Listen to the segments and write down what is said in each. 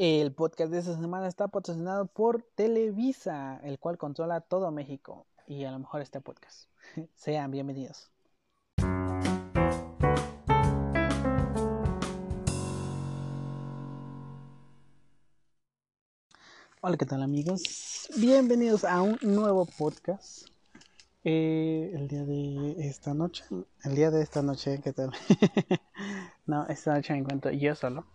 El podcast de esta semana está patrocinado por Televisa, el cual controla todo México y a lo mejor este podcast. Sean bienvenidos. Hola, ¿qué tal amigos? Bienvenidos a un nuevo podcast. Eh, el día de esta noche, el día de esta noche, ¿qué tal? no, esta noche me encuentro yo solo.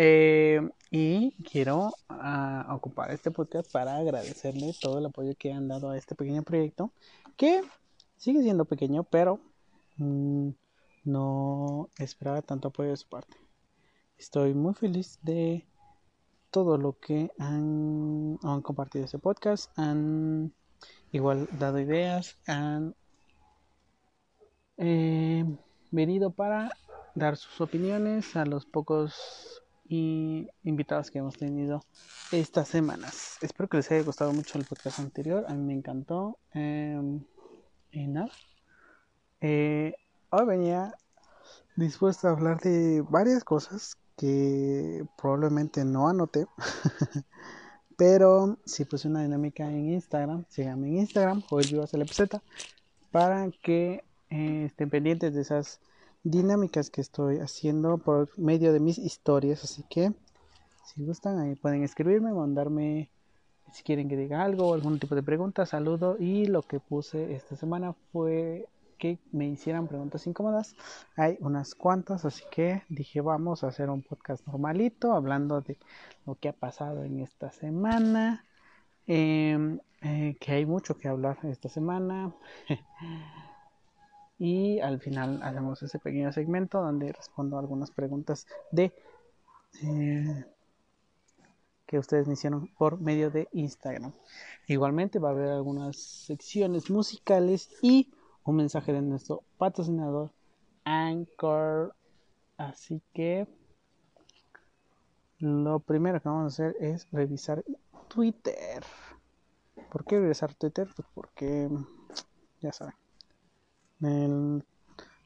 Eh, y quiero uh, ocupar este podcast para agradecerle todo el apoyo que han dado a este pequeño proyecto, que sigue siendo pequeño, pero mmm, no esperaba tanto apoyo de su parte. Estoy muy feliz de todo lo que han, han compartido este podcast, han igual dado ideas, han eh, venido para dar sus opiniones a los pocos y invitados que hemos tenido estas semanas. Espero que les haya gustado mucho el podcast anterior. A mí me encantó. Eh, y nada. Eh, hoy venía dispuesto a hablar de varias cosas que probablemente no anoté. Pero si puse una dinámica en Instagram. Síganme en Instagram, JoelVivasLPZ, para que eh, estén pendientes de esas dinámicas que estoy haciendo por medio de mis historias. Así que si gustan, ahí pueden escribirme, mandarme si quieren que diga algo algún tipo de pregunta, saludo. Y lo que puse esta semana fue que me hicieran preguntas incómodas. Hay unas cuantas, así que dije vamos a hacer un podcast normalito, hablando de lo que ha pasado en esta semana. Eh, eh, que hay mucho que hablar esta semana. y al final hacemos ese pequeño segmento donde respondo algunas preguntas de eh, que ustedes me hicieron por medio de Instagram. Igualmente va a haber algunas secciones musicales y un mensaje de nuestro patrocinador Anchor. Así que lo primero que vamos a hacer es revisar Twitter. ¿Por qué revisar Twitter? Pues porque ya saben el,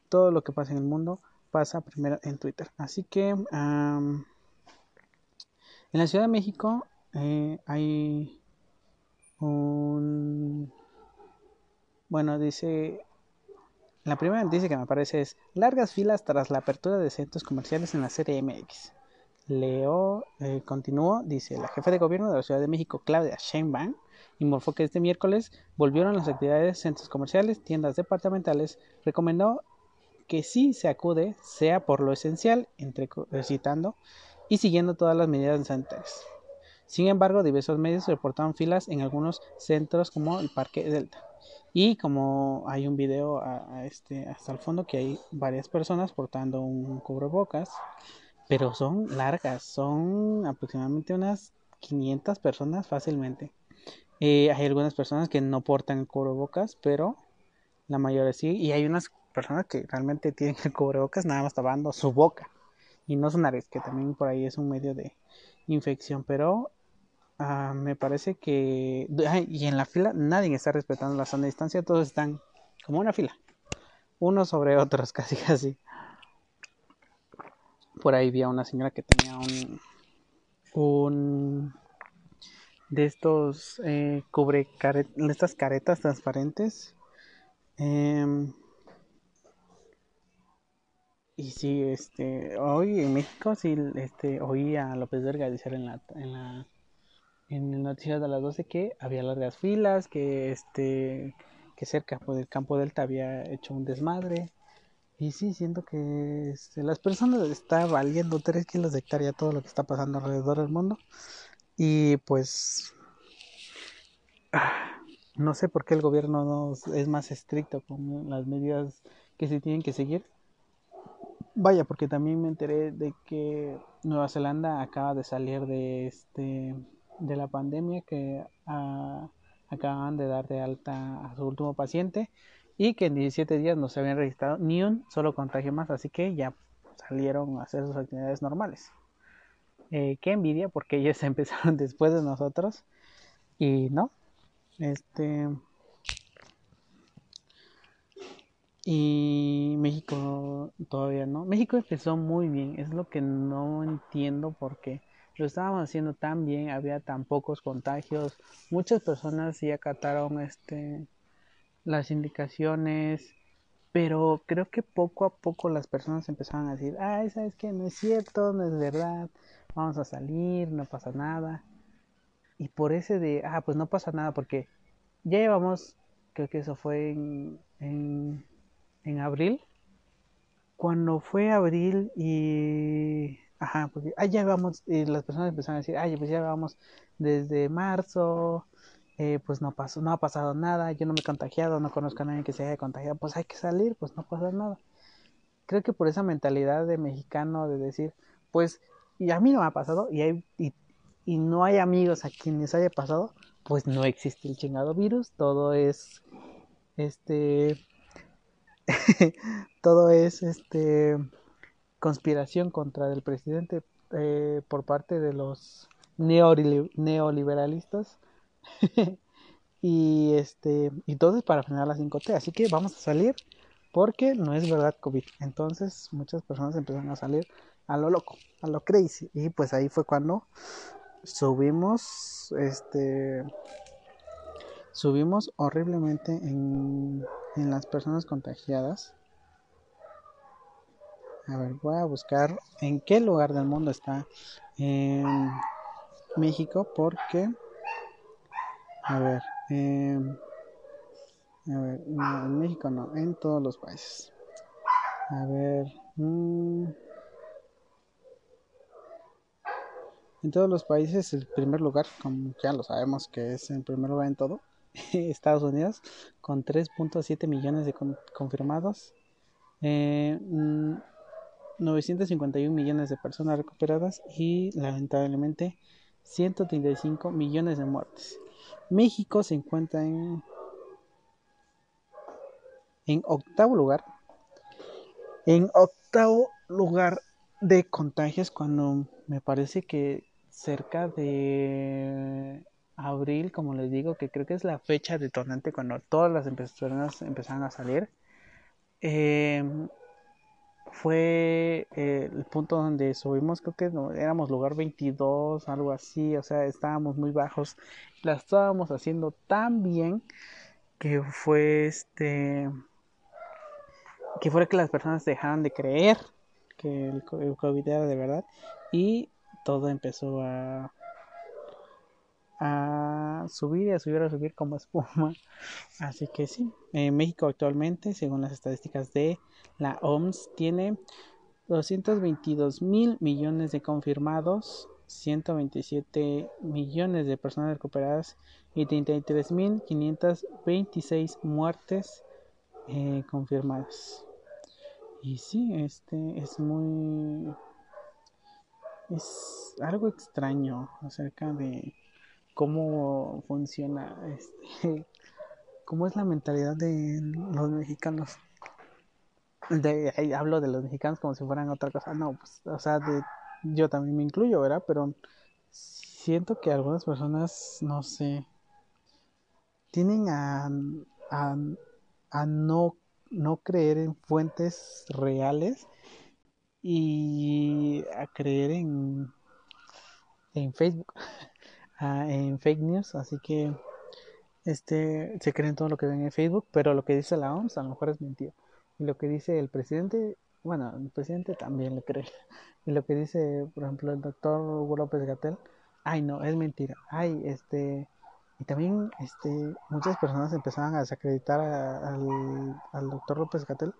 todo lo que pasa en el mundo pasa primero en Twitter. Así que en la Ciudad de México eh, hay un... Bueno, dice... La primera noticia que me aparece es largas filas tras la apertura de centros comerciales en la serie MX. Leo eh, continuó, dice la jefe de gobierno de la Ciudad de México, Claudia Sheinbaum, informó que este miércoles volvieron las actividades centros comerciales, tiendas departamentales, recomendó que sí se acude, sea por lo esencial, entre citando, y siguiendo todas las medidas sanitarias. Sin embargo, diversos medios reportaron filas en algunos centros como el Parque Delta. Y como hay un video este, hasta el fondo que hay varias personas portando un cubrebocas, pero son largas, son aproximadamente unas 500 personas fácilmente. Eh, hay algunas personas que no portan cubrebocas, pero la mayoría sí. Y hay unas personas que realmente tienen el cubrebocas nada más tapando su boca y no su nariz, que también por ahí es un medio de infección. Pero uh, me parece que. y en la fila nadie está respetando la de distancia, todos están como una fila, unos sobre otros, casi casi. Por ahí vi a una señora que tenía un. un de estos eh, cubre estas caretas transparentes. Eh, y sí este hoy en México sí este oí a López Verga decir en la en la en el noticiero de las 12 que había largas filas que este que cerca pues, del campo delta había hecho un desmadre. Y sí siento que este, las personas está valiendo 3 kilos de hectárea todo lo que está pasando alrededor del mundo y pues no sé por qué el gobierno no es más estricto con las medidas que se tienen que seguir. Vaya, porque también me enteré de que Nueva Zelanda acaba de salir de este de la pandemia que ah, acaban de dar de alta a su último paciente y que en 17 días no se habían registrado ni un solo contagio más, así que ya salieron a hacer sus actividades normales. Eh, qué envidia porque ellos empezaron después de nosotros y no, este y México todavía no. México empezó muy bien, es lo que no entiendo porque lo estábamos haciendo tan bien, había tan pocos contagios, muchas personas sí acataron este las indicaciones, pero creo que poco a poco las personas empezaron a decir, ay, ¿sabes qué? No es cierto, no es verdad, vamos a salir, no pasa nada. Y por ese de, ah, pues no pasa nada, porque ya llevamos, creo que eso fue en, en, en abril, cuando fue abril y Ajá, porque ah, ya vamos, y las personas empezaron a decir, ay, pues ya vamos desde marzo, eh, pues no pasó, no ha pasado nada, yo no me he contagiado, no conozco a nadie que se haya contagiado, pues hay que salir, pues no pasa nada. Creo que por esa mentalidad de mexicano de decir, pues, y a mí no me ha pasado, y, hay, y, no hay amigos a quienes haya pasado, pues no existe el chingado virus, todo es, este, todo es, este, conspiración contra el presidente eh, por parte de los neoliberalistas. Y este y todo para frenar la 5T así que vamos a salir porque no es verdad COVID. Entonces muchas personas empezaron a salir a lo loco a lo crazy y pues ahí fue cuando subimos este subimos horriblemente en, en las personas contagiadas a ver, voy a buscar en qué lugar del mundo está en México porque... A ver, em, a ver, en México no, en todos los países. A ver, mm, en todos los países el primer lugar, como ya lo sabemos que es el primer lugar en todo, Estados Unidos, con 3.7 millones de confirmados. Eh, mm, 951 millones de personas recuperadas y lamentablemente 135 millones de muertes. México se encuentra en, en octavo lugar. En octavo lugar de contagios cuando me parece que cerca de abril, como les digo, que creo que es la fecha detonante cuando todas las personas empezaron a salir. Eh, fue eh, el punto donde subimos, creo que no, éramos lugar 22, algo así, o sea, estábamos muy bajos, la estábamos haciendo tan bien que fue este, que fue que las personas dejaron de creer que el COVID era de verdad y todo empezó a subir y a subir a subir como espuma. Así que sí, México actualmente, según las estadísticas de la OMS, tiene 222 mil millones de confirmados, 127 millones de personas recuperadas y 33 mil 526 muertes eh, confirmadas. Y sí, este es muy... Es algo extraño acerca de cómo funciona, este, cómo es la mentalidad de los mexicanos. De, hablo de los mexicanos como si fueran otra cosa. No, pues, o sea, de, yo también me incluyo, ¿verdad? Pero siento que algunas personas, no sé, tienen a, a, a no, no creer en fuentes reales y a creer en, en Facebook en fake news, así que este se creen todo lo que ven en Facebook, pero lo que dice la OMS a lo mejor es mentira. Y lo que dice el presidente, bueno, el presidente también le cree. Y lo que dice, por ejemplo, el doctor Hugo López Gatel, ay no, es mentira. Ay, este y también este muchas personas empezaban a desacreditar al, al doctor López Gatel,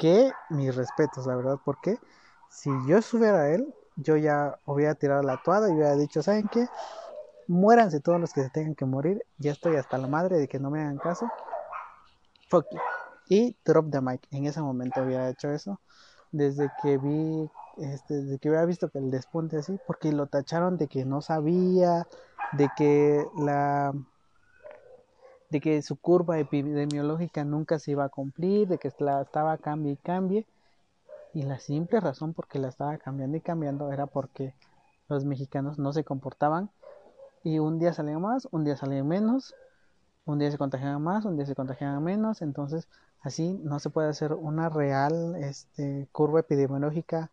que mis respetos, la verdad, porque si yo estuviera a él, yo ya hubiera tirado la toada y hubiera dicho, ¿saben qué? muéranse todos los que se tengan que morir. Ya estoy hasta la madre de que no me hagan caso. Fuck Y drop the mic. En ese momento había hecho eso. Desde que vi, este, desde que había visto que el despunte así, porque lo tacharon de que no sabía, de que la de que su curva epidemiológica nunca se iba a cumplir, de que la estaba cambie y cambie. Y la simple razón por que la estaba cambiando y cambiando era porque los mexicanos no se comportaban y un día salían más, un día salían menos, un día se contagiaban más, un día se contagiaban menos, entonces así no se puede hacer una real este, curva epidemiológica,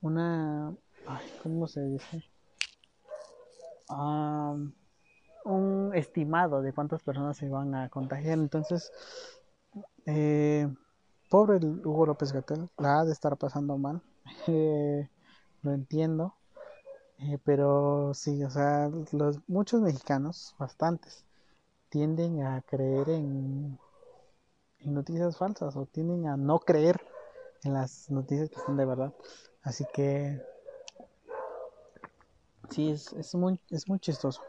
una, ¿cómo se dice? Un estimado de cuántas personas se van a contagiar. Entonces, eh, pobre Hugo López Gatel, la ha de estar pasando mal. Eh, lo entiendo. Eh, pero sí, o sea, los, muchos mexicanos, bastantes, tienden a creer en, en noticias falsas o tienden a no creer en las noticias que son de verdad. Así que sí, es, es, muy, es muy chistoso.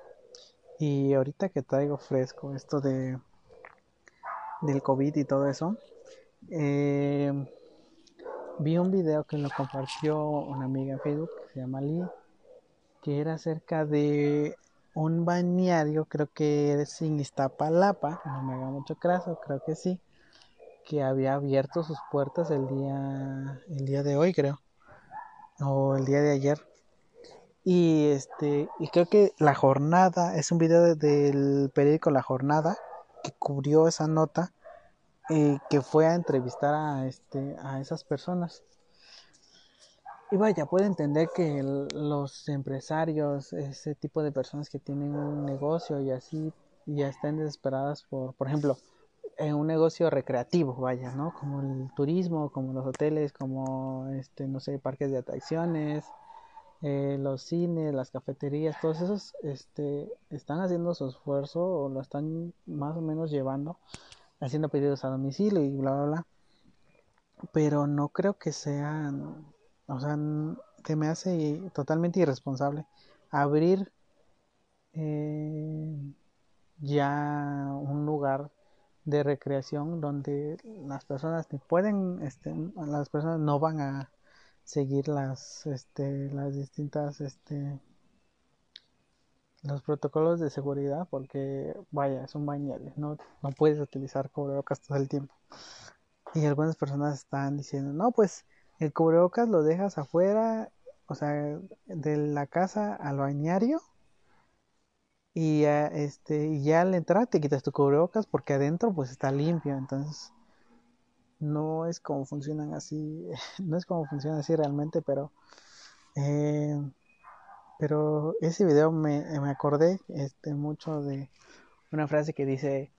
Y ahorita que traigo fresco esto de del COVID y todo eso, eh, vi un video que lo compartió una amiga en Facebook que se llama Lee, que era acerca de un bañario, creo que es en Iztapalapa, no me haga mucho caso, creo que sí, que había abierto sus puertas el día, el día de hoy, creo, o el día de ayer. Y este, y creo que la jornada, es un video del periódico La Jornada que cubrió esa nota, eh, que fue a entrevistar a este, a esas personas. Y vaya, puede entender que los empresarios, ese tipo de personas que tienen un negocio y así, ya estén desesperadas por, por ejemplo, en un negocio recreativo, vaya, ¿no? Como el turismo, como los hoteles, como, este, no sé, parques de atracciones, eh, los cines, las cafeterías, todos esos, este, están haciendo su esfuerzo o lo están más o menos llevando, haciendo pedidos a domicilio y bla, bla, bla. Pero no creo que sean, o sea, que me hace totalmente irresponsable abrir eh, ya un lugar de recreación donde las personas pueden, este, las personas no van a seguir las, este, las distintas, este, los protocolos de seguridad porque vaya, es un bañario, no, no puedes utilizar cubrebocas todo el tiempo. Y algunas personas están diciendo, no, pues el cubrebocas lo dejas afuera, o sea, de la casa al bañario y este, y ya al entrar te quitas tu cubrebocas porque adentro pues está limpio, entonces no es como funcionan así, no es como funciona así realmente, pero eh, pero ese video me, me, acordé este, mucho de una frase que dice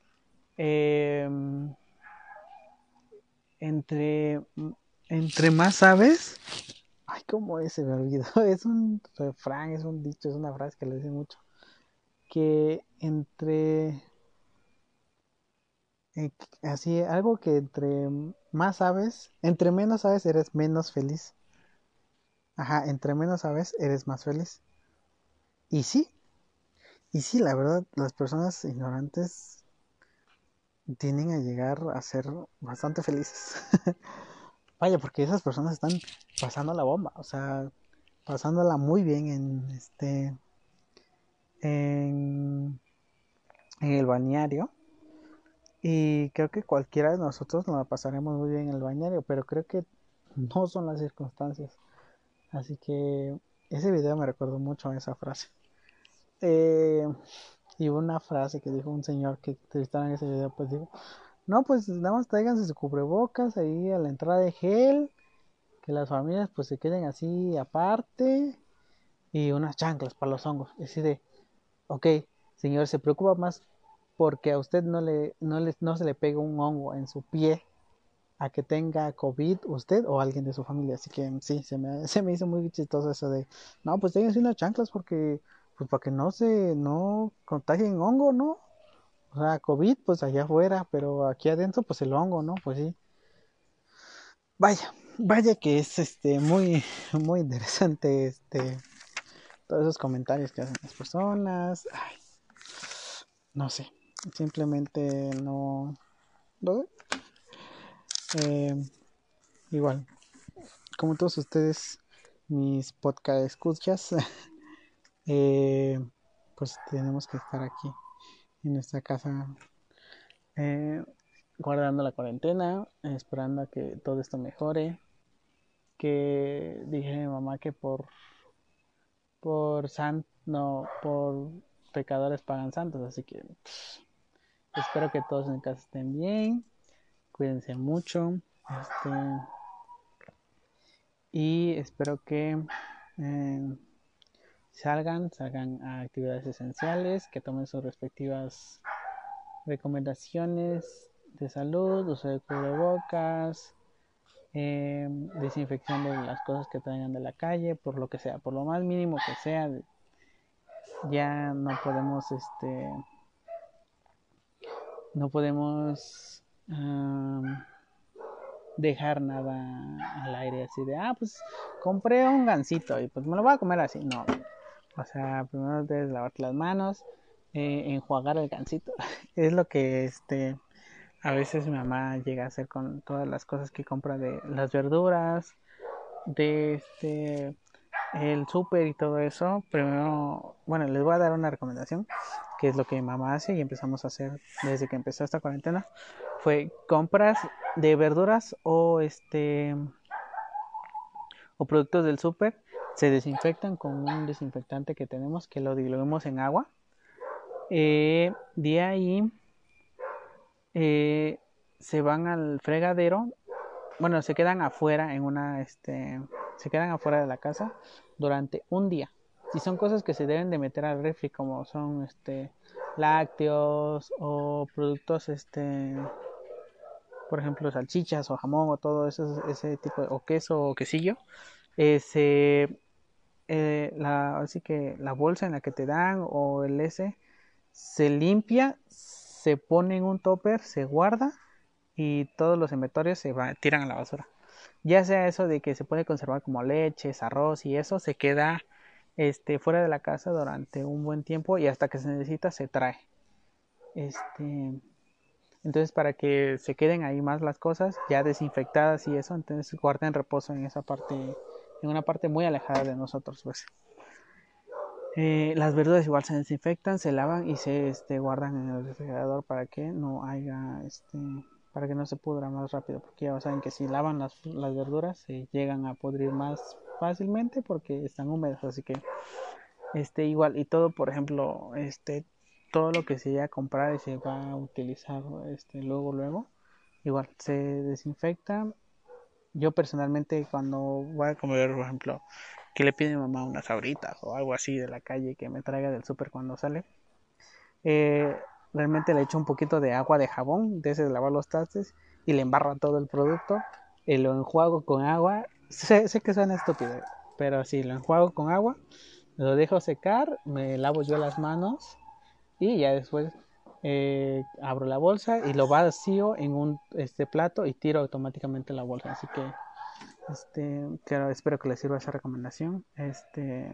em, entre entre más sabes ay cómo es se me olvidó es un refrán es un dicho es una frase que le dice mucho que entre así algo que entre más sabes, entre menos sabes eres menos feliz. Ajá, entre menos sabes eres más feliz. Y sí, y sí, la verdad, las personas ignorantes tienen a llegar a ser bastante felices. Vaya, porque esas personas están pasando la bomba, o sea, pasándola muy bien en este en, el balneario. Y creo que cualquiera de nosotros nos la pasaremos muy bien en el bañario, pero creo que no son las circunstancias. Así que ese video me recordó mucho a esa frase. Eh, y una frase que dijo un señor que entrevistaron en ese video, pues dijo, no, pues nada más tráiganse su cubrebocas ahí a la entrada de gel, que las familias pues se queden así aparte y unas chanclas para los hongos. Es decir, ok, señor, se preocupa más porque a usted no, le, no, le, no se le pega un hongo en su pie a que tenga COVID usted o alguien de su familia. Así que sí, se me, se me hizo muy chistoso eso de, no, pues tengan unas chanclas porque, pues para que no se, no contagien hongo, ¿no? O sea, COVID, pues allá afuera, pero aquí adentro, pues el hongo, ¿no? Pues sí. Vaya, vaya que es este muy, muy interesante este todos esos comentarios que hacen las personas. no sé, simplemente no. Eh, igual, como todos ustedes, mis podcast escuchas, eh, pues tenemos que estar aquí en nuestra casa eh, guardando la cuarentena, esperando a que todo esto mejore. Que dije a mi mamá que por por san no por pecadores pagan santos así que espero que todos en casa estén bien. Cuídense mucho. Este y espero que eh, salgan, salgan a actividades esenciales, que tomen sus respectivas recomendaciones de salud, uso de cubrebocas, eh, desinfección de las cosas que traigan de la calle, por lo que sea, por lo más mínimo que sea, ya no podemos, este, no podemos dejar nada al aire así de, ah, pues compré un gansito y pues me lo voy a comer así. No, o sea, primero debes lavarte las manos, eh, enjuagar el gansito. es lo que este a veces mi mamá llega a hacer con todas las cosas que compra de las verduras, de este el súper y todo eso. Primero, bueno, les voy a dar una recomendación, que es lo que mi mamá hace y empezamos a hacer desde que empezó esta cuarentena fue compras de verduras o este o productos del súper. Se desinfectan con un desinfectante que tenemos que lo diluimos en agua. Eh, de ahí eh, se van al fregadero. Bueno se quedan afuera en una este se quedan afuera de la casa durante un día si son cosas que se deben de meter al refri como son este lácteos o productos este por ejemplo, salchichas o jamón o todo eso, ese tipo de, o queso o quesillo, ese, eh, la, así que la bolsa en la que te dan o el S se limpia, se pone en un topper, se guarda y todos los inventorios se va, tiran a la basura. Ya sea eso de que se puede conservar como leches, arroz y eso, se queda este, fuera de la casa durante un buen tiempo y hasta que se necesita se trae. Este, entonces, para que se queden ahí más las cosas ya desinfectadas y eso, entonces guarden reposo en esa parte, en una parte muy alejada de nosotros, pues. Eh, las verduras igual se desinfectan, se lavan y se este, guardan en el refrigerador para que no haya, este, para que no se pudra más rápido, porque ya saben que si lavan las, las verduras se llegan a podrir más fácilmente porque están húmedas, así que este igual y todo, por ejemplo, este todo lo que se vaya a comprar y se va a utilizar este luego luego igual se desinfecta. Yo personalmente cuando voy a comer por ejemplo que le pide mamá unas abritas o algo así de la calle que me traiga del súper cuando sale eh, realmente le echo un poquito de agua de jabón de ese de lavar los trastes y le embarro todo el producto y lo enjuago con agua sé, sé que suena estúpido pero sí lo enjuago con agua lo dejo secar me lavo yo las manos y ya después eh, abro la bolsa y lo vacío en un este plato y tiro automáticamente la bolsa. Así que este claro, espero que les sirva esa recomendación. Este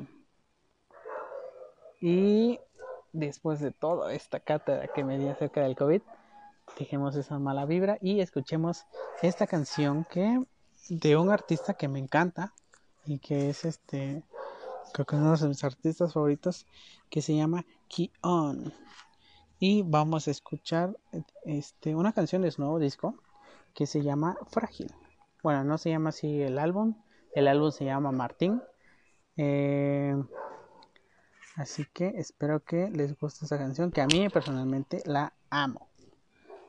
y después de toda esta cátedra que me di acerca del COVID dejemos esa mala vibra y escuchemos esta canción que de un artista que me encanta y que es este creo que es uno de mis artistas favoritos que se llama On y vamos a escuchar este una canción de su nuevo disco que se llama Frágil. Bueno no se llama así el álbum el álbum se llama Martín. Eh, así que espero que les guste esa canción que a mí personalmente la amo.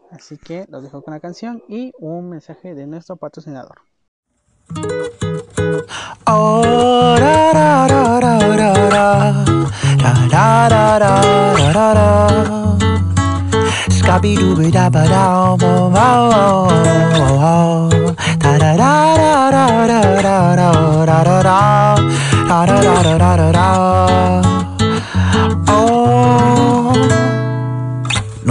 Así que los dejo con la canción y un mensaje de nuestro patrocinador Oh, ra, ra, ra, ra, ra, ra. Ra, ra, ra, ra, ra, ra, ra. Scabby dooby da ba da oh, oh, oh, Da da da da da da da da da da da da da da da da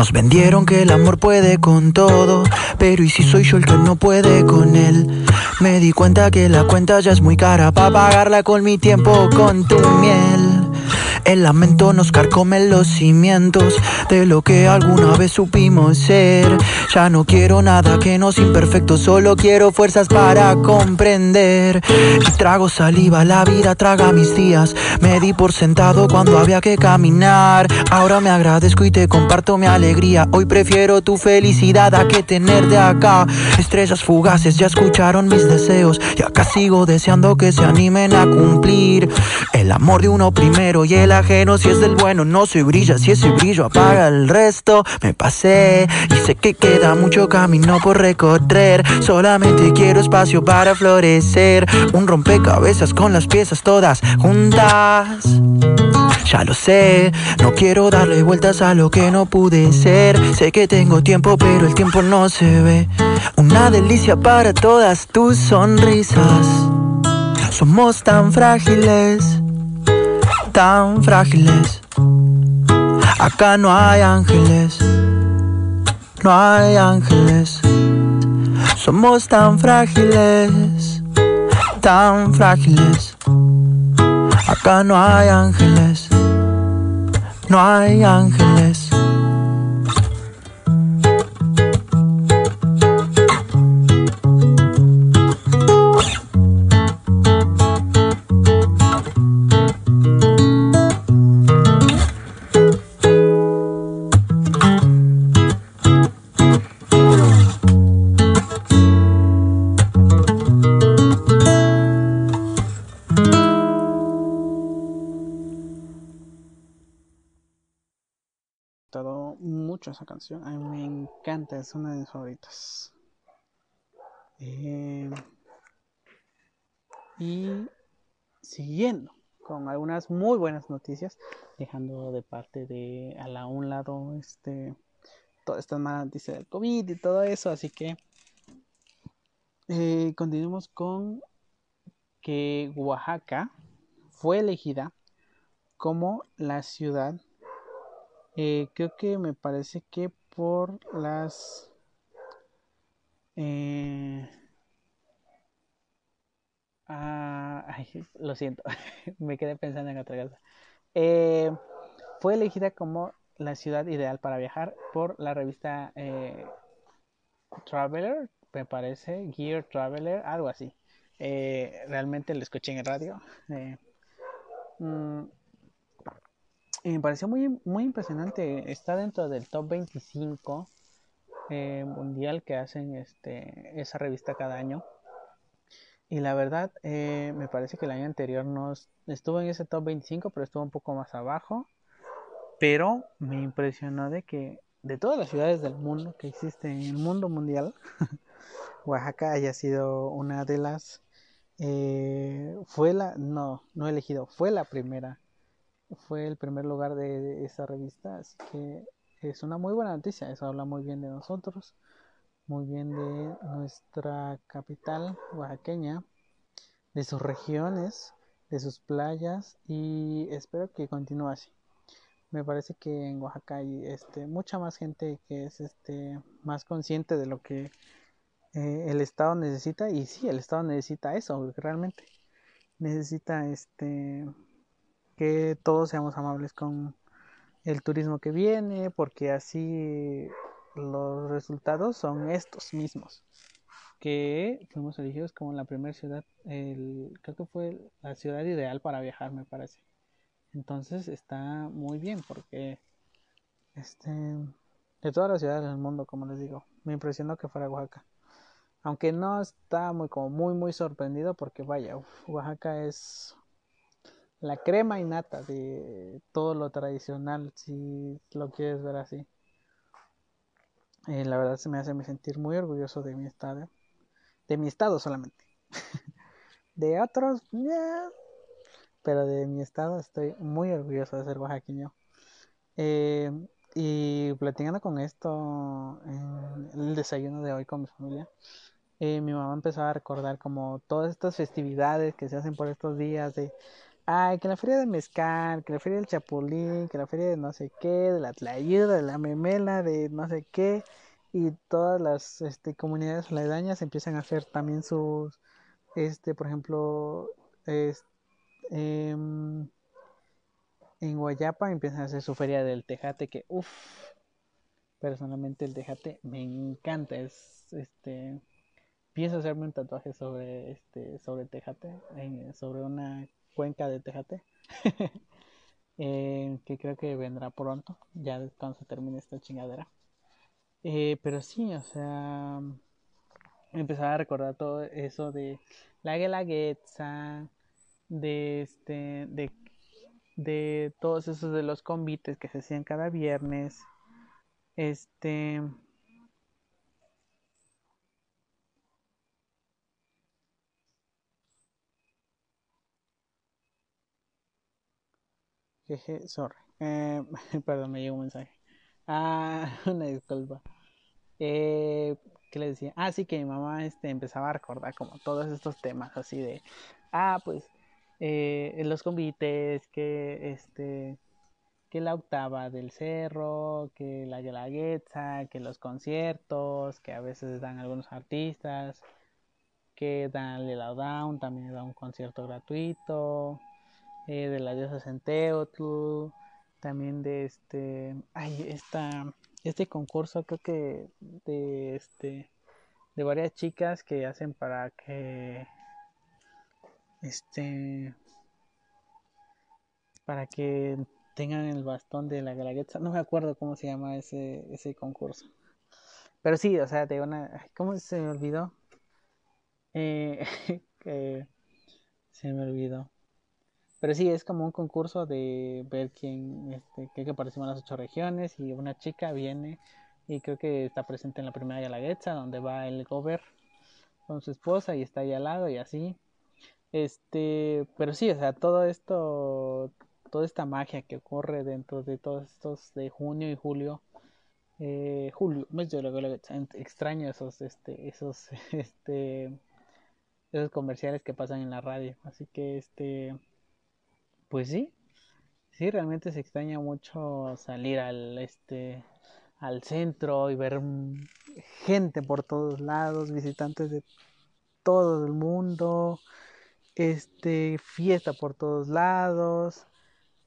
nos vendieron que el amor puede con todo, pero ¿y si soy yo el que no puede con él? Me di cuenta que la cuenta ya es muy cara para pagarla con mi tiempo, con tu miel. El lamento nos carcome los cimientos de lo que alguna vez supimos ser. Ya no quiero nada que no sea imperfecto, solo quiero fuerzas para comprender. Y trago saliva, la vida traga mis días. Me di por sentado cuando había que caminar. Ahora me agradezco y te comparto mi alegría. Hoy prefiero tu felicidad a que tener de acá. Estrellas fugaces ya escucharon mis deseos y acá sigo deseando que se animen a cumplir. El amor de uno primero y el ajeno si es del bueno no se brilla si ese brillo apaga el resto me pasé y sé que queda mucho camino por recorrer solamente quiero espacio para florecer un rompecabezas con las piezas todas juntas ya lo sé. No quiero darle vueltas a lo que no pude ser. Sé que tengo tiempo, pero el tiempo no se ve. Una delicia para todas tus sonrisas. Somos tan frágiles, tan frágiles. Acá no hay ángeles, no hay ángeles. Somos tan frágiles, tan frágiles. Acá no hay ángeles, no hay ángeles. Esa canción. A mí me encanta, es una de mis favoritas. Eh, y siguiendo con algunas muy buenas noticias, dejando de parte de a un lado este todas estas malas noticias del COVID y todo eso, así que eh, continuemos con que Oaxaca fue elegida como la ciudad eh, creo que me parece que por las... Eh, ah, lo siento, me quedé pensando en otra cosa. Eh, fue elegida como la ciudad ideal para viajar por la revista Traveler, me parece, Gear Traveler, algo así. realmente lo escuché en el radio. Mm, me pareció muy, muy impresionante. Está dentro del top 25 eh, mundial que hacen este, esa revista cada año. Y la verdad, eh, me parece que el año anterior no estuvo en ese top 25, pero estuvo un poco más abajo. Pero me impresionó de que de todas las ciudades del mundo que existen en el mundo mundial, Oaxaca haya sido una de las... Eh, fue la... No, no elegido, fue la primera fue el primer lugar de, esa revista, así que es una muy buena noticia, eso habla muy bien de nosotros, muy bien de nuestra capital oaxaqueña, de sus regiones, de sus playas y espero que continúe así. Me parece que en Oaxaca hay este, mucha más gente que es este, más consciente de lo que eh, el Estado necesita y sí, el Estado necesita eso realmente. Necesita este que todos seamos amables con el turismo que viene, porque así los resultados son estos mismos. Que fuimos elegidos como la primera ciudad, el, creo que fue la ciudad ideal para viajar, me parece. Entonces está muy bien porque este de todas las ciudades del mundo, como les digo, me impresionó que fuera Oaxaca. Aunque no está muy como muy muy sorprendido porque vaya, Oaxaca es la crema y nata de todo lo tradicional, si lo quieres ver así. Eh, la verdad se me hace sentir muy orgulloso de mi estado, de mi estado solamente. de otros, pero de mi estado estoy muy orgulloso de ser oaxaqueño. Eh, y platicando con esto en el desayuno de hoy con mi familia, eh, mi mamá empezó a recordar como todas estas festividades que se hacen por estos días de Ay, que la feria de mezcal, que la feria del chapulín, que la feria de no sé qué, de la tlayuda, de la memela, de no sé qué, y todas las este, comunidades aledañas empiezan a hacer también sus, este, por ejemplo, em, en Guayapa empiezan a hacer su feria del tejate, que uff, personalmente el tejate me encanta, es, este, pienso hacerme un tatuaje sobre, este, sobre tejate, sobre una cuenca de Tejate. Eh, que creo que vendrá pronto, ya cuando se termine esta chingadera. Eh, pero sí, o sea, empezaba a recordar todo eso de la guelaguetza, de este, de, de todos esos de los convites que se hacían cada viernes. Este, Jeje, sorry. Eh, perdón, me llegó un mensaje. Ah, una disculpa. Eh, ¿Qué le decía? Ah, sí, que mi mamá este, empezaba a recordar como todos estos temas así de, ah, pues, eh, los convites, que este, que la octava del cerro, que la guelaguetza, que los conciertos, que a veces dan algunos artistas, que dan el Down, también da un concierto gratuito, eh, de la diosa Centeotl, también de este, ay, esta, este concurso creo que de este, de varias chicas que hacen para que, este, para que tengan el bastón de la Galaguetza. No me acuerdo cómo se llama ese, ese concurso. Pero sí, o sea, de una... ¿Cómo se me olvidó? Eh, se me olvidó. Pero sí, es como un concurso de ver quién, este, que participan las ocho regiones y una chica viene y creo que está presente en la primera Galaguetza, donde va el gober con su esposa y está ahí al lado y así. Este, pero sí, o sea, todo esto toda esta magia que ocurre dentro de todos estos de junio y julio. Eh, julio, mes de extraño esos, este, esos, este, esos comerciales que pasan en la radio. Así que, este, pues sí, sí, realmente se extraña mucho salir al, este, al centro y ver gente por todos lados, visitantes de todo el mundo, este, fiesta por todos lados,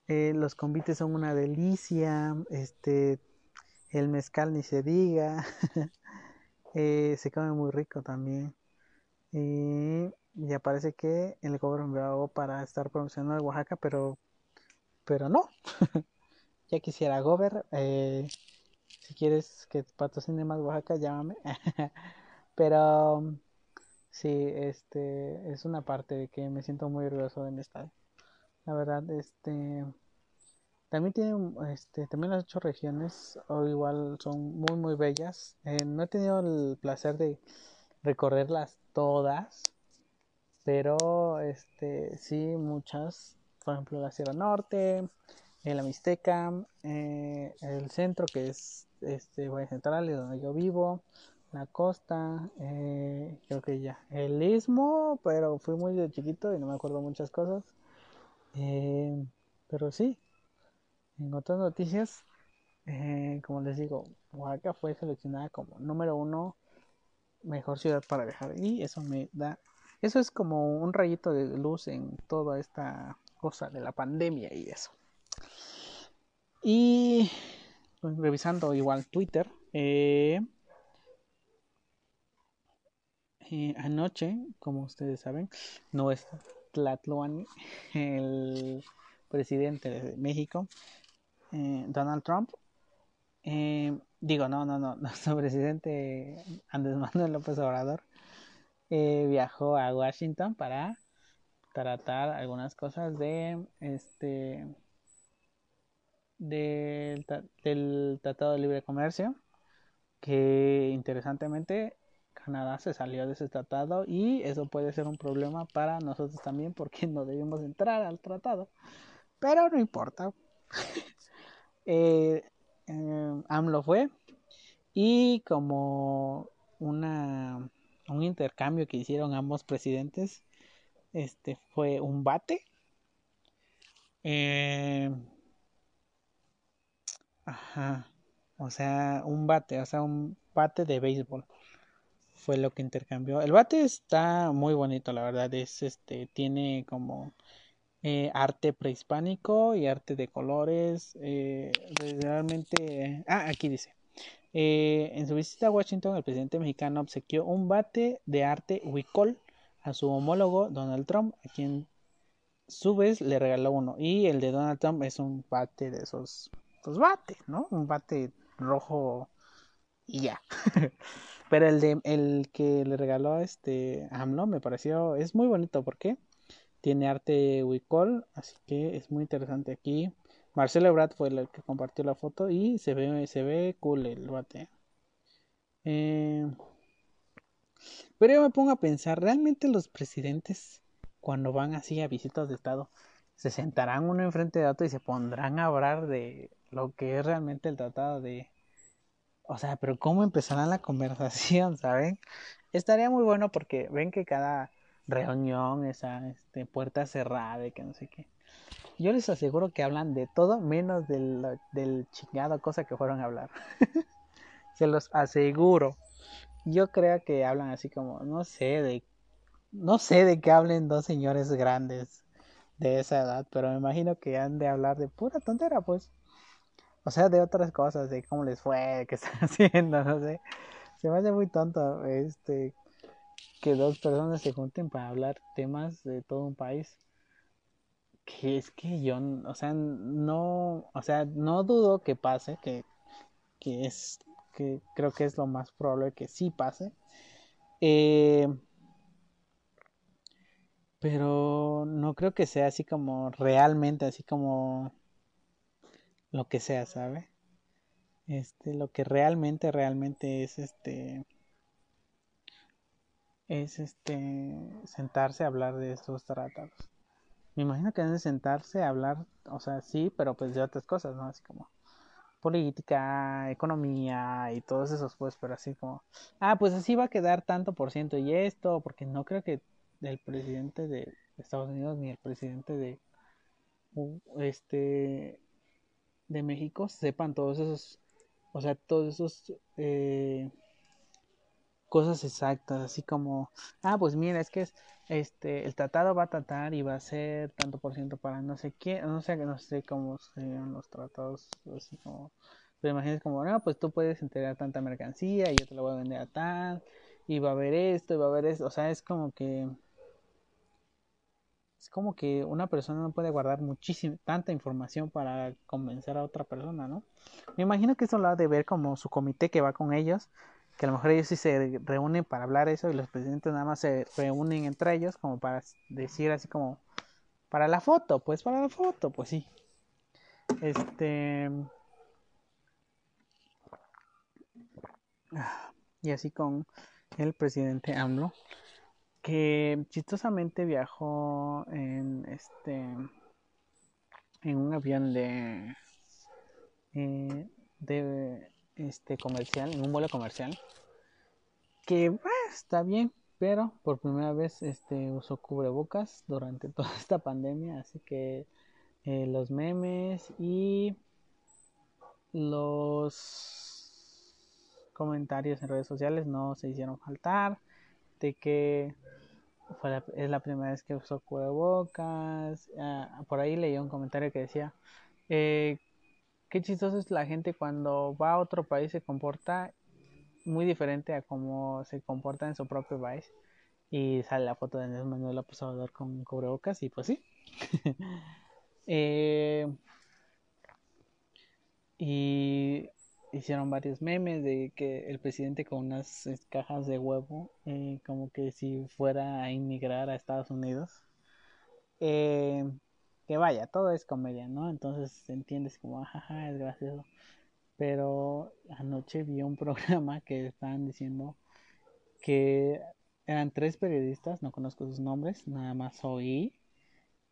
eh, los convites son una delicia. Este, el mezcal ni se diga. Eh, se come muy rico también. Y ya parece que el me hago para estar promocionando Oaxaca, pero, pero no. ya quisiera Gober. Eh, si quieres que patrocine más Oaxaca, llámame. pero sí, este es una parte de que me siento muy orgulloso del estadio. La verdad, este también tiene este, también las ocho regiones, o igual son muy muy bellas. Eh, no he tenido el placer de recorrerlas todas, pero este sí muchas, por ejemplo la Sierra Norte, eh, la Mixteca, eh, el centro que es este Valle Central, donde yo vivo, la costa, creo que ya, el istmo, pero fui muy de chiquito y no me acuerdo muchas cosas. Eh, pero sí, en otras noticias, eh, como les digo, Oaxaca fue seleccionada como número uno mejor ciudad para viajar y eso me da, eso es como un rayito de luz en toda esta cosa de la pandemia y eso. Y pues, revisando igual Twitter, eh, anoche, como ustedes saben, no es Tlatloani, el presidente de México, eh, Donald Trump, eh, digo, no, no, no, nuestro presidente Andrés Manuel López Obrador eh, viajó a Washington para tratar algunas cosas de este del, del Tratado de Libre Comercio que interesantemente Canadá se salió de ese tratado y eso puede ser un problema para nosotros también porque no debemos entrar al tratado. Pero no importa. eh, eh, AMLO fue y como una un intercambio que hicieron ambos presidentes este fue un bate eh, ajá o sea un bate o sea un bate de béisbol fue lo que intercambió. El bate está muy bonito, la verdad. Es este, tiene como eh, arte prehispánico y arte de colores. Eh, realmente. Ah, aquí dice. Eh, en su visita a Washington, el presidente mexicano obsequió un bate de arte Huicol a su homólogo Donald Trump, a quien su vez le regaló uno. Y el de Donald Trump es un bate de esos, pues bates, ¿no? Un bate rojo y ya. Pero el de el que le regaló este AMLO me pareció es muy bonito porque tiene arte Wicol, así que es muy interesante aquí. Marcelo Ebrard fue el que compartió la foto y se ve se ve cool el bate. Eh, pero yo me pongo a pensar, realmente los presidentes cuando van así a visitas de estado se sentarán uno enfrente de otro y se pondrán a hablar de lo que es realmente el tratado de... O sea, pero ¿cómo empezará la conversación, saben? Estaría muy bueno porque ven que cada reunión, esa este, puerta cerrada y que no sé qué. Yo les aseguro que hablan de todo menos del, chingado cosa que fueron a hablar. Se los aseguro. Yo creo que hablan así como, no sé, de no sé de qué hablen dos señores grandes de esa edad, pero me imagino que han de hablar de pura tontera, pues. O sea, de otras cosas, de cómo les fue, qué están haciendo, no sé. Se me hace muy tonto este que dos personas se junten para hablar temas de todo un país. Que es que yo, o sea, no, o sea, no dudo que pase, que, que es, que creo que es lo más probable que sí pase. Eh, pero no creo que sea así como realmente, así como lo que sea, ¿sabe? Este, lo que realmente, realmente es este, es este, sentarse a hablar de estos tratados. Me imagino que deben sentarse a hablar, o sea, sí, pero pues de otras cosas, ¿no? Así como política, economía y todos esos, pues, pero así como, ah, pues así va a quedar tanto por ciento y esto, porque no creo que del presidente de Estados Unidos ni el presidente de este de México sepan todos esos o sea todos esos eh, cosas exactas así como ah pues mira es que es este el tratado va a tratar y va a ser tanto por ciento para no sé qué no sé no sé cómo serían los tratados así como pero imagínate como no pues tú puedes entregar tanta mercancía y yo te la voy a vender a tal y va a haber esto y va a haber esto o sea es como que es como que una persona no puede guardar muchísima, tanta información para convencer a otra persona, ¿no? Me imagino que eso lo ha de ver como su comité que va con ellos, que a lo mejor ellos sí se reúnen para hablar eso y los presidentes nada más se reúnen entre ellos como para decir así como para la foto, pues para la foto, pues sí. Este y así con el presidente AMLO que chistosamente viajó en este en un avión de eh, de este comercial en un vuelo comercial que está bien pero por primera vez este usó cubrebocas durante toda esta pandemia así que eh, los memes y los comentarios en redes sociales no se hicieron faltar de que es la primera vez que usó cubrebocas. Ah, por ahí leí un comentario que decía, eh, qué chistoso es la gente cuando va a otro país se comporta muy diferente a cómo se comporta en su propio país. Y sale la foto de Manuel López Obrador con cubrebocas y pues sí. eh, y hicieron varios memes de que el presidente con unas cajas de huevo, eh, como que si fuera a inmigrar a Estados Unidos. Eh, que vaya, todo es comedia, ¿no? Entonces entiendes como, jaja, es gracioso. Pero anoche vi un programa que estaban diciendo que eran tres periodistas, no conozco sus nombres, nada más oí,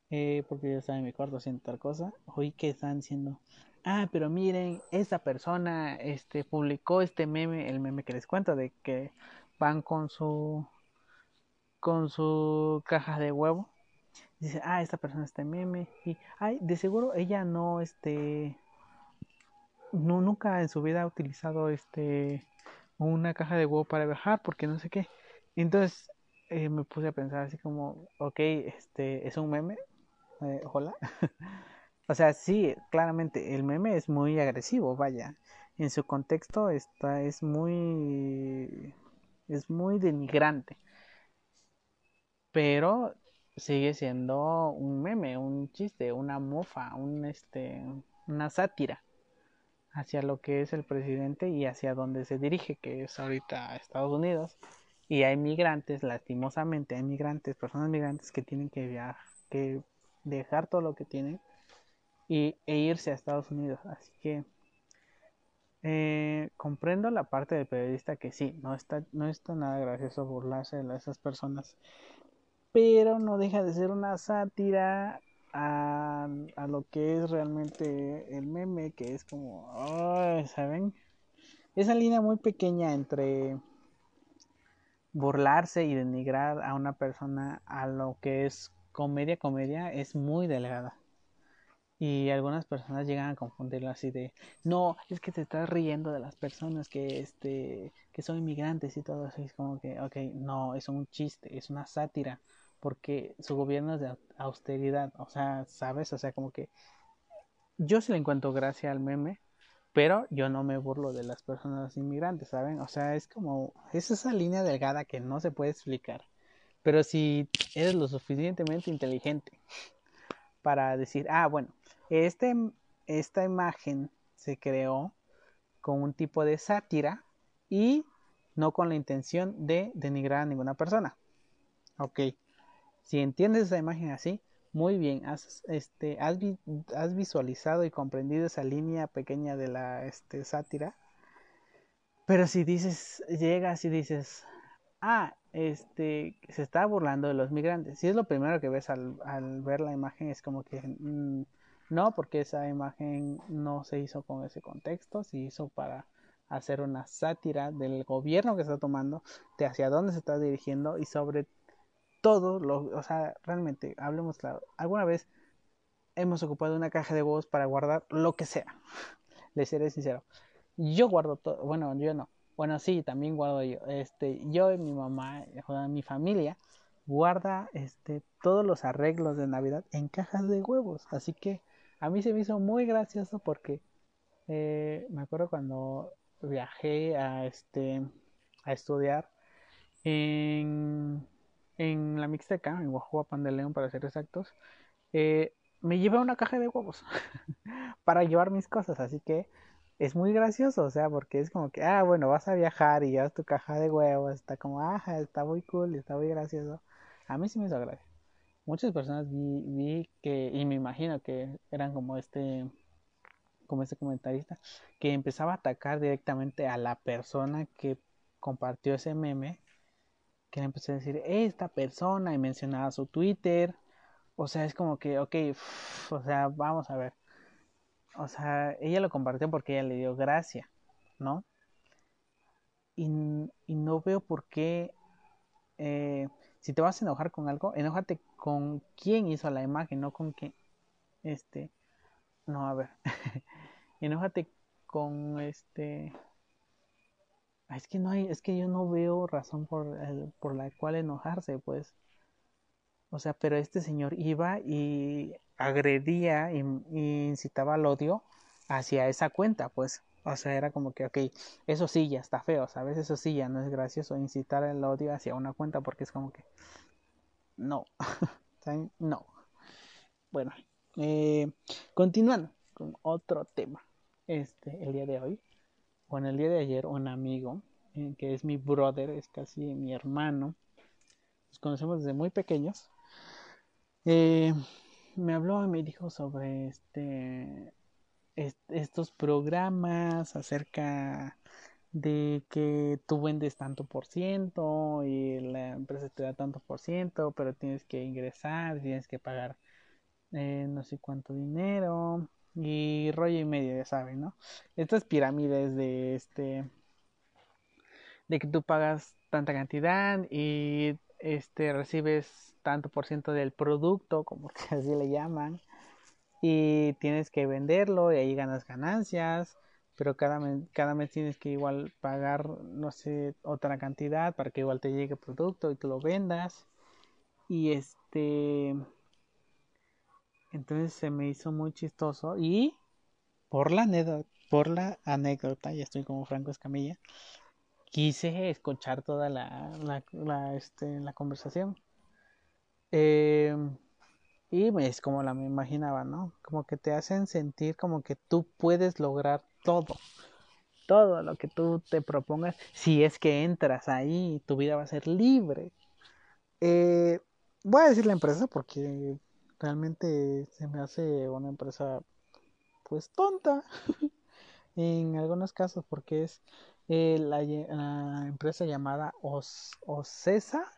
eh, porque yo estaba en mi cuarto haciendo tal cosa, oí que estaban diciendo, ah, pero miren, esta persona este, publicó este meme, el meme que les cuento, de que van con su con su caja de huevo. Dice, ah, esta persona este meme. Y, ay, de seguro ella no, este, no, nunca en su vida ha utilizado, este, una caja de huevo para viajar, porque no sé qué. Entonces, eh, me puse a pensar así como, ok, este, es un meme, eh, hola. O sea, sí, claramente, el meme es muy agresivo, vaya. En su contexto está, es muy. es muy denigrante. Pero sigue siendo un meme, un chiste, una mofa, un este. una sátira hacia lo que es el presidente y hacia donde se dirige, que es ahorita Estados Unidos. Y hay migrantes, lastimosamente, hay migrantes, personas migrantes que tienen que viajar, que dejar todo lo que tienen y, e irse a Estados Unidos. Así que eh, comprendo la parte del periodista que sí, no está, no está nada gracioso burlarse de esas personas, pero no deja de ser una sátira a, a lo que es realmente el meme, que es como, ¿saben? Esa línea muy pequeña entre burlarse y denigrar a una persona a lo que es comedia, comedia, es muy delgada. Y algunas personas llegan a confundirlo así de, no, es que te estás riendo de las personas que, este, que son inmigrantes y todo eso. es como que, ok, no, es un chiste, es una sátira, porque su gobierno es de austeridad. O sea, ¿sabes? O sea, como que yo sí le encuentro gracia al meme, pero yo no me burlo de las personas inmigrantes, ¿saben? O sea, es como, es esa línea delgada que no se puede explicar. Pero si eres lo suficientemente inteligente para decir, ah, bueno, este, esta imagen se creó con un tipo de sátira y no con la intención de denigrar a ninguna persona. Ok, si entiendes esa imagen así, muy bien, has, este, has, visualizado y comprendido esa línea pequeña de la este, sátira. Pero si dices, llegas y dices, ah, este, se está burlando de los migrantes. Si es lo primero que ves al, al ver la imagen, es como que mm, no, porque esa imagen no se hizo con ese contexto, se hizo para hacer una sátira del gobierno que está tomando, de hacia dónde se está dirigiendo y sobre todo, lo, o sea, realmente, hablemos claro, alguna vez hemos ocupado una caja de huevos para guardar lo que sea. Les seré sincero. Yo guardo todo, bueno, yo no. Bueno, sí, también guardo yo. Este, yo y mi mamá, mi familia, guarda este, todos los arreglos de Navidad en cajas de huevos. Así que a mí se me hizo muy gracioso porque eh, me acuerdo cuando viajé a este a estudiar en, en la Mixteca, en Guajuapan de León para ser exactos, eh, me llevé una caja de huevos para llevar mis cosas, así que es muy gracioso, o sea, porque es como que, ah, bueno, vas a viajar y llevas tu caja de huevos, está como, ajá, está muy cool, está muy gracioso. A mí sí me hizo gracia muchas personas vi, que, y me imagino que eran como este, como este comentarista, que empezaba a atacar directamente a la persona que compartió ese meme, que le empezó a decir, esta persona, y mencionaba su Twitter, o sea, es como que, ok, o sea, vamos a ver, o sea, ella lo compartió porque ella le dio gracia, ¿no? Y, y no veo por qué eh, si te vas a enojar con algo, enójate con quién hizo la imagen, no con quién. Este. No, a ver. enójate con este. Es que no hay, es que yo no veo razón por, por la cual enojarse, pues. O sea, pero este señor iba y agredía y, y incitaba al odio hacia esa cuenta, pues. O sea, era como que, ok, eso sí ya está feo, ¿sabes? Eso sí ya no es gracioso incitar el odio hacia una cuenta porque es como que, no, no. Bueno, eh, continuando con otro tema. Este, el día de hoy, bueno, el día de ayer, un amigo, eh, que es mi brother, es casi mi hermano, nos conocemos desde muy pequeños, eh, me habló y me dijo sobre este estos programas acerca de que tú vendes tanto por ciento y la empresa te da tanto por ciento, pero tienes que ingresar, tienes que pagar eh, no sé cuánto dinero y rollo y medio, ya saben, ¿no? Estas pirámides de este de que tú pagas tanta cantidad y este recibes tanto por ciento del producto, como que así le llaman, y tienes que venderlo y ahí ganas ganancias, pero cada mes, cada mes tienes que igual pagar, no sé, otra cantidad para que igual te llegue producto y tú lo vendas. Y este, entonces se me hizo muy chistoso y por la anécdota, por la anécdota, ya estoy como Franco Escamilla, quise escuchar toda la, la, este, la conversación. Eh, y es como la me imaginaba, ¿no? Como que te hacen sentir como que tú puedes lograr todo. Todo lo que tú te propongas, si es que entras ahí, tu vida va a ser libre. Eh, voy a decir la empresa porque realmente se me hace una empresa pues tonta en algunos casos porque es eh, la, empresa llamada Os, Ocesa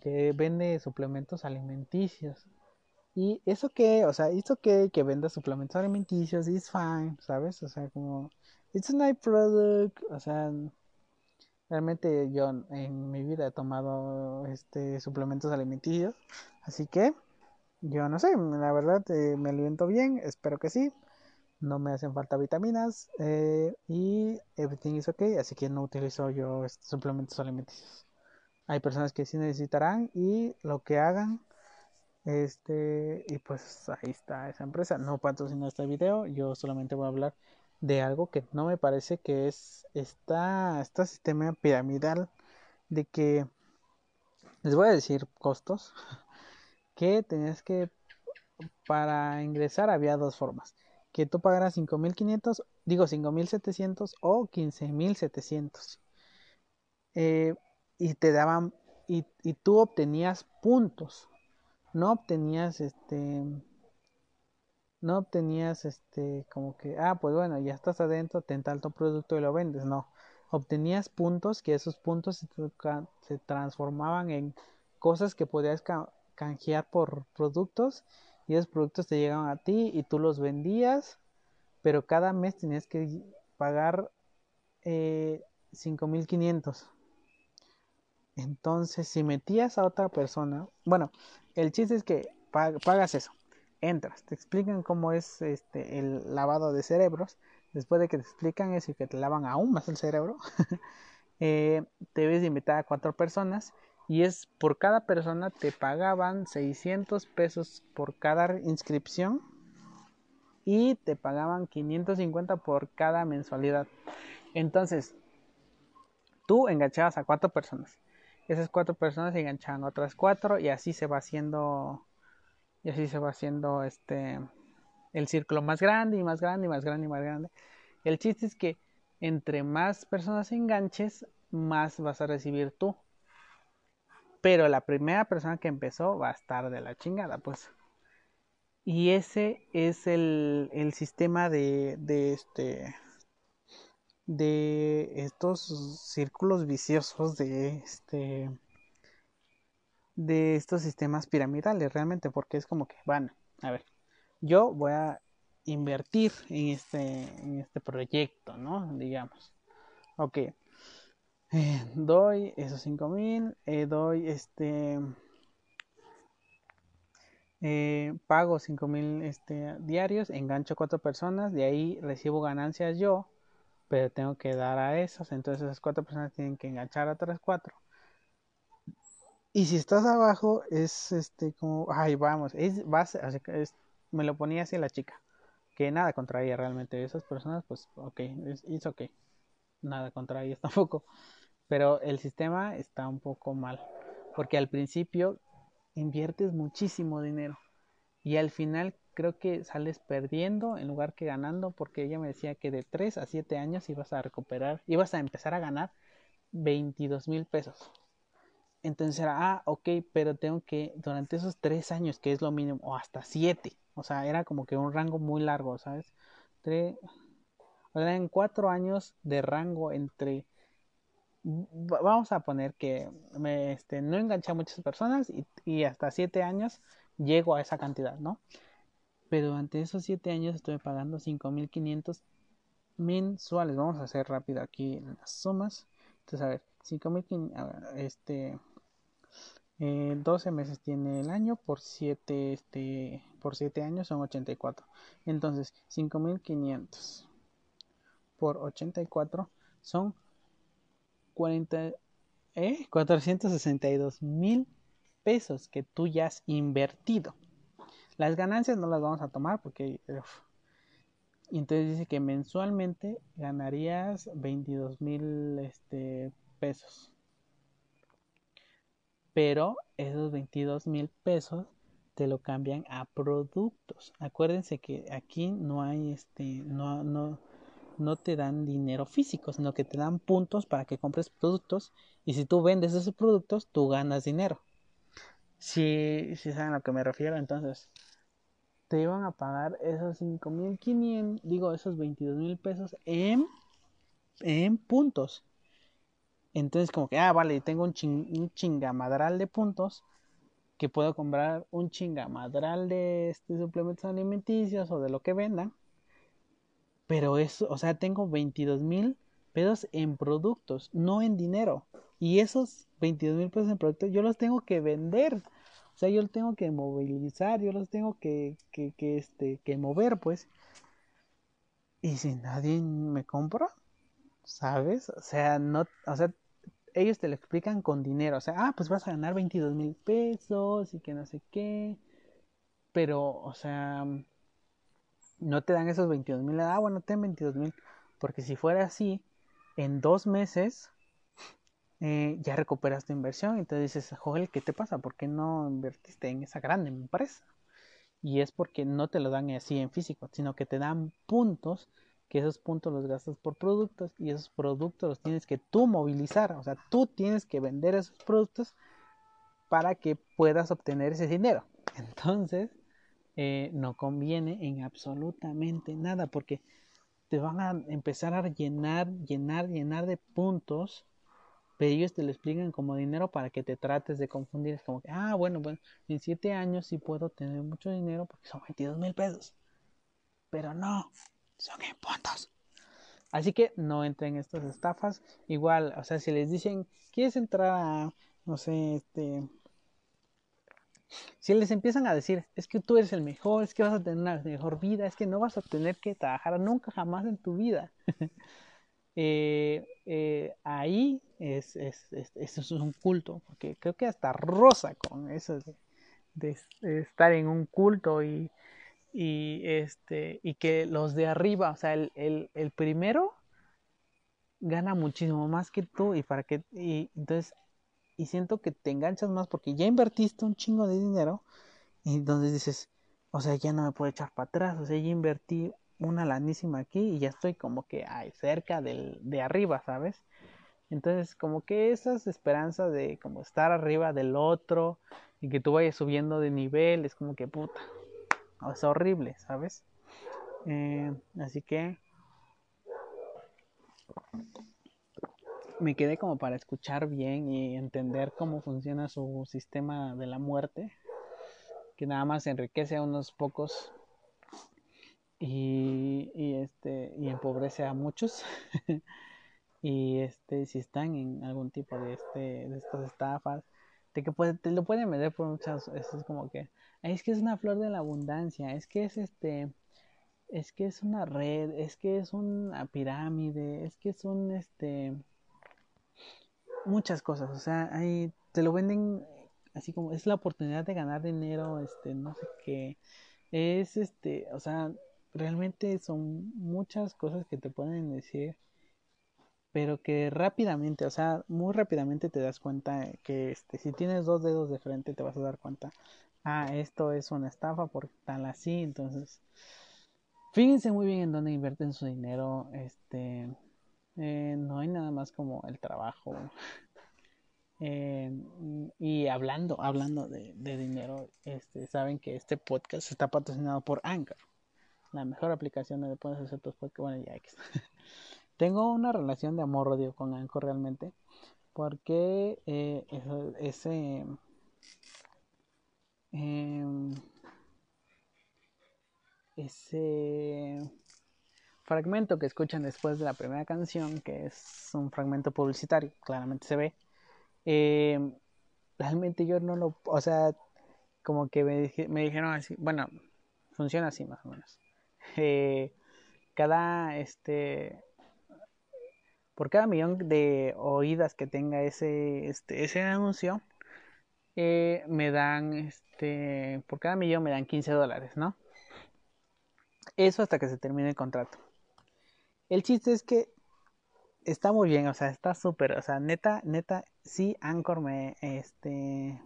que vende suplementos alimenticios. Y eso que, o sea, eso que, que venda suplementos alimenticios, is fine, ¿sabes? O sea, como, it's a nice product, o sea, realmente yo en mi vida he tomado este suplementos alimenticios, así que yo no sé, la verdad eh, me alimento bien, espero que sí, no me hacen falta vitaminas eh, y everything is okay, así que no utilizo yo estos suplementos alimenticios. Hay personas que sí necesitarán y lo que hagan este, y pues ahí está esa empresa. No patrocino este video, yo solamente voy a hablar de algo que no me parece que es esta, este sistema piramidal de que les voy a decir costos que tenías que para ingresar había dos formas que tú pagaras 5500 digo 5700 o 15700 eh, y te daban y, y tú obtenías puntos no obtenías este no obtenías este como que ah pues bueno ya estás adentro ten tanto producto y lo vendes no. Obtenías puntos que esos puntos se, transformaban en cosas que podías canjear por productos y esos productos te llegaban a ti y tú los vendías pero cada mes tenías que pagar eh, 5500 entonces si metías a otra persona bueno el chiste es que pagas eso, entras, te explican cómo es este el lavado de cerebros, después de que te explican eso y que te lavan aún más el cerebro, eh, te ves invitada a cuatro personas y es por cada persona te pagaban 600 pesos por cada inscripción y te pagaban 550 por cada mensualidad. Entonces, tú enganchabas a cuatro personas esas cuatro personas se enganchan a otras cuatro y así se va haciendo y así se va haciendo este el círculo más grande y más grande y más grande y más grande. El chiste es que entre más personas enganches, más vas a recibir tú. Pero la primera persona que empezó va a estar de la chingada, pues. Y ese es el, el sistema de, de este de estos círculos viciosos de este de estos sistemas piramidales realmente porque es como que van a ver yo voy a invertir en este en este proyecto no digamos ok eh, doy esos 5000 eh, doy este eh, pago 5000 este, diarios engancho cuatro personas de ahí recibo ganancias yo pero tengo que dar a esos, entonces esas cuatro personas tienen que enganchar a otras cuatro. Y si estás abajo, es este como, ay, vamos, es base, me lo ponía así la chica, que nada contra ella realmente, esas personas, pues, ok, es ok, nada contra ellas tampoco, pero el sistema está un poco mal, porque al principio inviertes muchísimo dinero y al final creo que sales perdiendo en lugar que ganando, porque ella me decía que de 3 a 7 años ibas a recuperar, ibas a empezar a ganar 22 mil pesos. Entonces era, ah, ok, pero tengo que, durante esos 3 años, que es lo mínimo, o hasta 7, o sea, era como que un rango muy largo, ¿sabes? Tres, en 4 años de rango entre, vamos a poner que me, este, no enganché a muchas personas y, y hasta 7 años llego a esa cantidad, ¿no? pero durante esos 7 años estuve pagando 5.500 mensuales. Vamos a hacer rápido aquí las sumas. Entonces, a ver, 5.500, este, 12 eh, meses tiene el año por 7, este, por 7 años son 84. Entonces, 5.500 por 84 son 40, eh, 462 mil pesos que tú ya has invertido. Las ganancias no las vamos a tomar porque... entonces dice que mensualmente ganarías 22 mil este, pesos. Pero esos 22 mil pesos te lo cambian a productos. Acuérdense que aquí no hay este, no, no, no te dan dinero físico, sino que te dan puntos para que compres productos y si tú vendes esos productos, tú ganas dinero. Si, si saben a lo que me refiero, entonces te iban a pagar esos 5.500, digo, esos 22 mil pesos en, en puntos. Entonces, como que, ah, vale, tengo un, ching, un chingamadral de puntos que puedo comprar un chingamadral de este, suplementos alimenticios o de lo que vendan. Pero eso, o sea, tengo 22 mil pesos en productos, no en dinero. Y esos 22 mil pesos en productos yo los tengo que vender. O sea, yo los tengo que movilizar, yo los tengo que, que, que, este, que mover, pues. Y si nadie me compra, ¿sabes? O sea, no, o sea, ellos te lo explican con dinero, o sea, ah, pues vas a ganar 22 mil pesos y que no sé qué, pero, o sea, no te dan esos 22 mil, ah, bueno, ten 22 mil, porque si fuera así, en dos meses eh, ya recuperas tu inversión, entonces dices, Joel, ¿qué te pasa? ¿Por qué no invertiste en esa grande empresa? Y es porque no te lo dan así en físico, sino que te dan puntos que esos puntos los gastas por productos y esos productos los tienes que tú movilizar, o sea, tú tienes que vender esos productos para que puedas obtener ese dinero. Entonces, eh, no conviene en absolutamente nada porque te van a empezar a llenar, llenar, llenar de puntos, pero ellos te lo explican como dinero para que te trates de confundir. Es como que, ah, bueno, bueno, en siete años sí puedo tener mucho dinero porque son 22 mil pesos. Pero no, son en puntos. Así que no entren en estas estafas. Igual, o sea, si les dicen, ¿quieres entrar a, no sé, este... Si les empiezan a decir, es que tú eres el mejor, es que vas a tener una mejor vida, es que no vas a tener que trabajar nunca jamás en tu vida. Eh, eh, ahí es, es, es, un culto, porque creo que hasta rosa con eso de estar en un culto y, y este y que los de arriba, o sea, el, el, el primero gana muchísimo más que tú y para que y entonces y siento que te enganchas más porque ya invertiste un chingo de dinero y entonces dices, o sea, ya no me puedo echar para atrás, o sea, ya invertí una lanísima aquí y ya estoy como que ay, cerca del de arriba, ¿sabes? Entonces, como que esas esperanzas de como estar arriba del otro y que tú vayas subiendo de nivel, es como que puta, es horrible, ¿sabes? Eh, así que me quedé como para escuchar bien y entender cómo funciona su sistema de la muerte, que nada más enriquece a unos pocos y, este y empobrece a muchos. y este si están en algún tipo de este de estas estafas, de que te lo pueden vender por muchas, es como que es que es una flor de la abundancia, es que es este, es que es una red, es que es una pirámide, es que es un, este, muchas cosas, o sea, ahí te lo venden así como, es la oportunidad de ganar dinero, este, no sé qué, es este, o sea, realmente son muchas cosas que te pueden decir, pero que rápidamente, o sea, muy rápidamente te das cuenta que este, si tienes dos dedos de frente te vas a dar cuenta ah, esto es una estafa por tal así, entonces fíjense muy bien en dónde invierten su dinero, este, eh, no hay nada más como el trabajo. Eh, y hablando, hablando de, dinero, este, saben que este podcast está patrocinado por Anchor, la mejor aplicación donde puedes hacer tus podcasts. Bueno, ya Tengo una relación de amor-odio con Anchor realmente, porque eh, ese Em, ese fragmento que escuchan después de la primera canción, que es un fragmento publicitario, claramente se ve. Em, realmente yo no lo, o sea, como que me, me, dijeron así, bueno, funciona así más o menos. Eh, cada, este, por cada millón de oídas que tenga ese, este, ese anuncio, eh, me dan, este, por cada millón me dan 15 dólares, ¿no? Eso hasta que se termine el contrato. El chiste es que está muy bien, o sea, está súper, o sea, neta, neta, sí, Anchor me, este,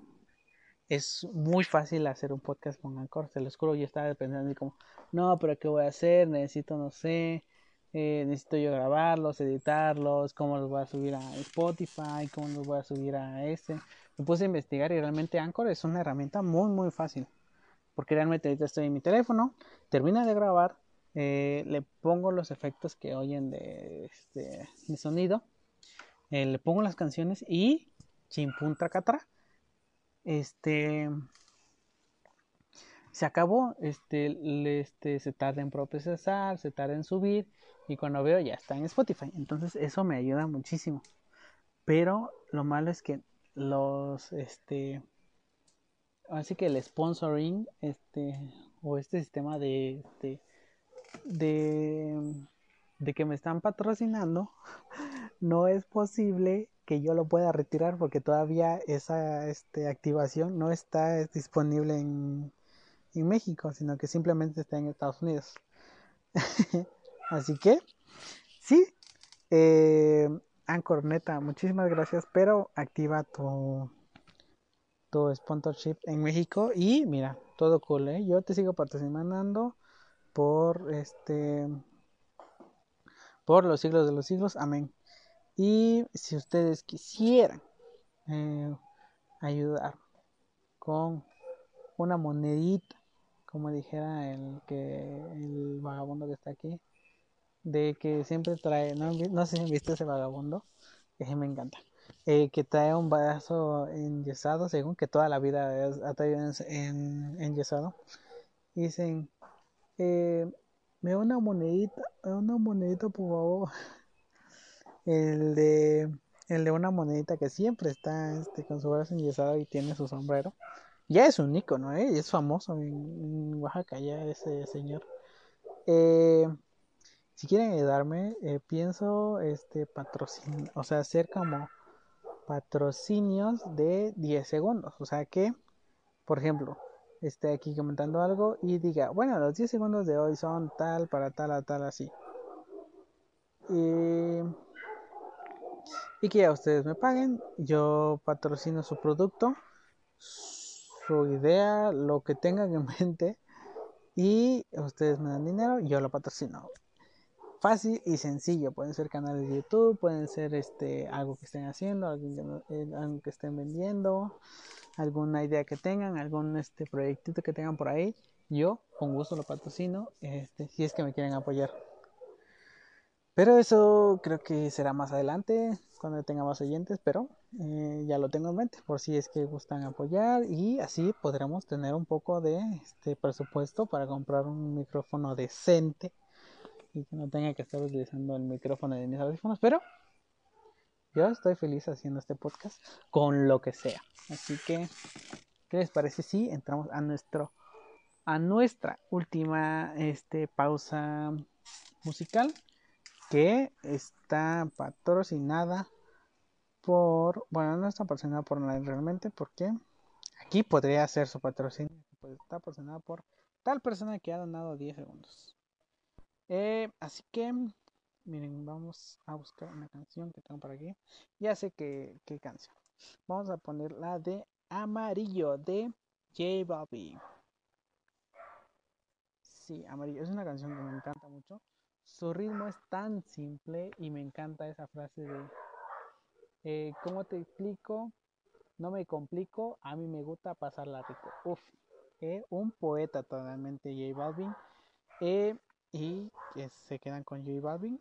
es muy fácil hacer un podcast con Anchor, se lo juro, yo estaba pensando como, no, pero ¿qué voy a hacer? Necesito, no sé, eh, necesito yo grabarlos, editarlos, cómo los voy a subir a Spotify, cómo los voy a subir a este me puse a investigar y realmente Anchor es una herramienta muy muy fácil. Porque realmente ahorita estoy en mi teléfono, termina de grabar, eh, le pongo los efectos que oyen de, este, de sonido, eh, le pongo las canciones y chimpun tracatra, este se acabó, este, este, se tarda en procesar, se tarda en subir y cuando veo ya está en Spotify. Entonces eso me ayuda muchísimo. Pero lo malo es que los, este, así que el sponsoring, este, o este sistema de, de, de, de que me están patrocinando, no es posible que yo lo pueda retirar porque todavía esa este, activación no está disponible en, en México, sino que simplemente está en Estados Unidos. Así que, sí, eh, neta, muchísimas gracias, pero activa tu, tu sponsorship en México y mira, todo cool, ¿eh? Yo te sigo patrocinando por este por los siglos de los siglos, amén. Y si ustedes quisieran eh, ayudar con una monedita como dijera el que el vagabundo que está aquí, de que siempre trae, no, sé si han visto ese vagabundo, que me encanta, eh, que trae un vaso enyesado, según que toda la vida ha traído en, enyesado, dicen, eh, me da una monedita, me da una monedita por favor, el de el de una monedita que siempre está este, con su brazo enyesado y tiene su sombrero ya es un icono, ¿eh? es famoso en, Oaxaca ya ese señor. Eh, si quieren ayudarme, eh, pienso este patrocinio, o sea, hacer como patrocinios de 10 segundos. O sea que, por ejemplo, esté aquí comentando algo y diga, bueno, los 10 segundos de hoy son tal para tal a tal así. Y, y que ya ustedes me paguen, yo patrocino su producto su idea, lo que tengan en mente y ustedes me dan dinero yo lo patrocino. Fácil y sencillo, pueden ser canales de YouTube, pueden ser este algo que estén haciendo, algo que, eh, que estén vendiendo, alguna idea que tengan, algún este proyectito que tengan por ahí, yo con gusto lo patrocino, este, si es que me quieren apoyar. Pero eso creo que será más adelante, cuando tenga más oyentes, pero eh, ya lo tengo en mente, por si es que gustan apoyar y así podremos tener un poco de este presupuesto para comprar un micrófono decente y que no tenga que estar utilizando el micrófono de mis audífonos, pero yo estoy feliz haciendo este podcast con lo que sea. Así que, ¿qué les parece si entramos a nuestro a nuestra última este pausa musical? que está patrocinada por, bueno, no está patrocinada por nadie realmente, porque aquí podría ser su patrocinio, pues está patrocinada por tal persona que ha donado 10 segundos. Eh, así que, miren, vamos a buscar una canción que tengo por aquí. Ya sé que, qué canción. Vamos a poner la de Amarillo de J Bobby. Sí, Amarillo. Es una canción que me encanta mucho. Su ritmo es tan simple y me encanta esa frase de, eh, ¿cómo te explico? No me complico, a mí me gusta pasarla rico. Uf, un poeta totalmente J Balvin. Eh, y que se quedan con J Balvin.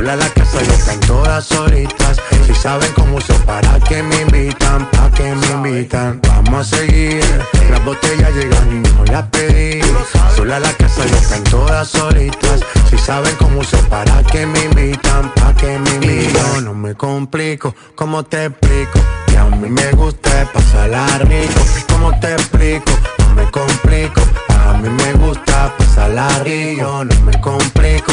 Sola la casa ya están todas solitas. Si saben cómo uso para que me invitan, pa' que me invitan. Vamos a seguir. Las botellas llegan y no las pedí. Sola la casa ya están todas solitas. Si saben cómo uso para que me invitan, pa' que me invitan. No me complico, ¿cómo te explico? Que a mí me gusta pasarla rico. ¿Cómo te explico? No me complico. A mí me gusta pasarla rico. Yo no me complico,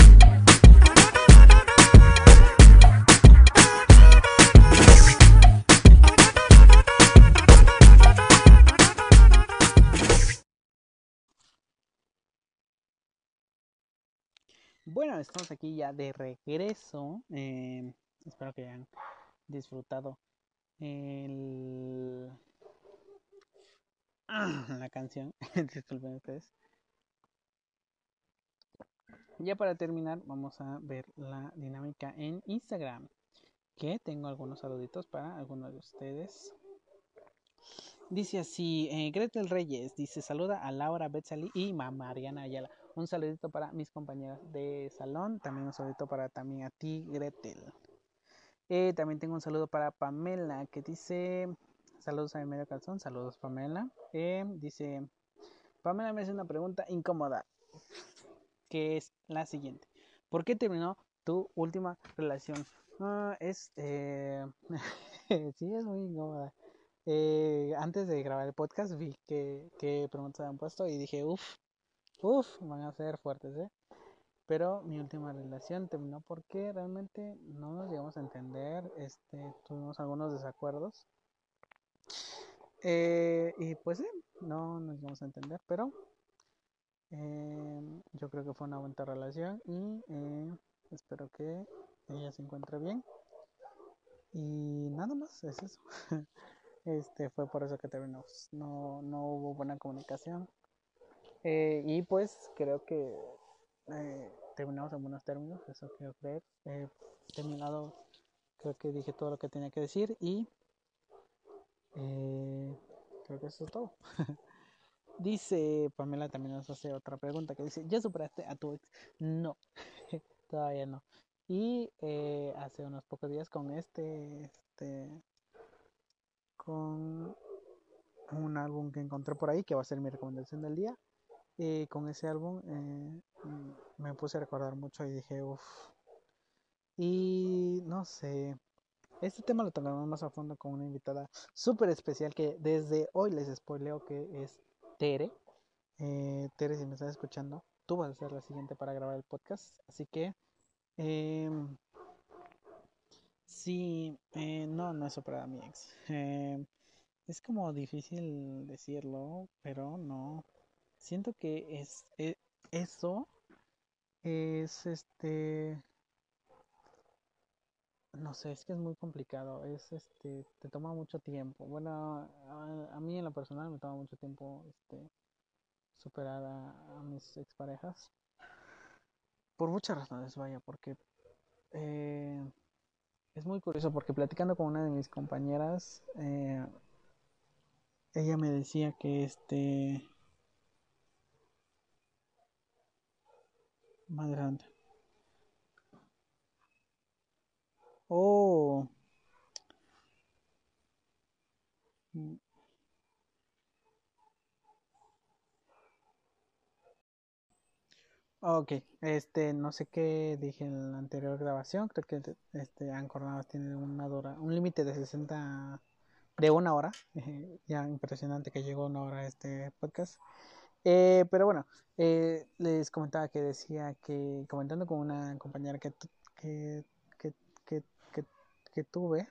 Bueno, estamos aquí ya de regreso. eh, espero que hayan disfrutado el... la canción. Disculpen ustedes. Ya para terminar, vamos a ver la dinámica en Instagram. Que tengo algunos saluditos para algunos de ustedes. Dice así, eh, Gretel Reyes dice, saluda a Laura Betzali y a Mariana Ayala. Un saludito para mis compañeras de salón, también un saludito para también a ti, Gretel. Eh, también tengo un saludo para Pamela que dice, saludos a mi medio calzón, saludos Pamela. Eh, dice, Pamela me hace una pregunta incómoda, que es la siguiente. ¿Por qué terminó tu última relación? Ah, es, eh, sí, es muy incómoda. Antes de grabar el podcast vi que, que preguntas habían puesto y dije, uff, uff, van a ser fuertes, ¿eh? Pero mi última relación terminó porque realmente no nos llegamos a entender, este, tuvimos algunos desacuerdos. Eh, y pues sí, no nos llegamos a entender, pero eh, yo creo que fue una buena relación y eh, espero que ella se encuentre bien. Y nada más, es eso. Este fue por eso que terminamos. No, no hubo buena comunicación. Eh, y pues creo que eh, terminamos en buenos términos, eso quiero creer. He terminado, creo que dije todo lo que tenía que decir y eh, creo que eso es todo. dice Pamela también nos hace otra pregunta que dice, ¿ya superaste a tu ex? No, todavía no. Y eh, hace unos pocos días con este, este, con un álbum que encontré por ahí, que va a ser mi recomendación del día. Y con ese álbum eh, me puse a recordar mucho y dije, uff. Y no sé, este tema lo tocaremos más a fondo con una invitada súper especial que desde hoy les spoileo que es Tere. Eh, Tere, si me estás escuchando, tú vas a ser la siguiente para grabar el podcast. Así que, eh, sí, no, no es superar a mi ex. Eh, es como difícil decirlo, pero no. Siento que es, e- eso es este no sé, es que es muy complicado, es este te toma mucho tiempo. Bueno, a, mí en lo personal me toma mucho tiempo este superar a, a mis exparejas por muchas razones, vaya, porque eh, es muy curioso porque platicando con una de mis compañeras eh, ella me decía que este más grande. Oh, ok, este, no sé qué dije en la anterior grabación, creo que este Anchor tiene una dura, un límite de 60, de una hora, ya impresionante que llegó una hora este podcast. Eh, pero bueno, eh, les comentaba que decía que, comentando con una compañera que, que, que, que, que tuve,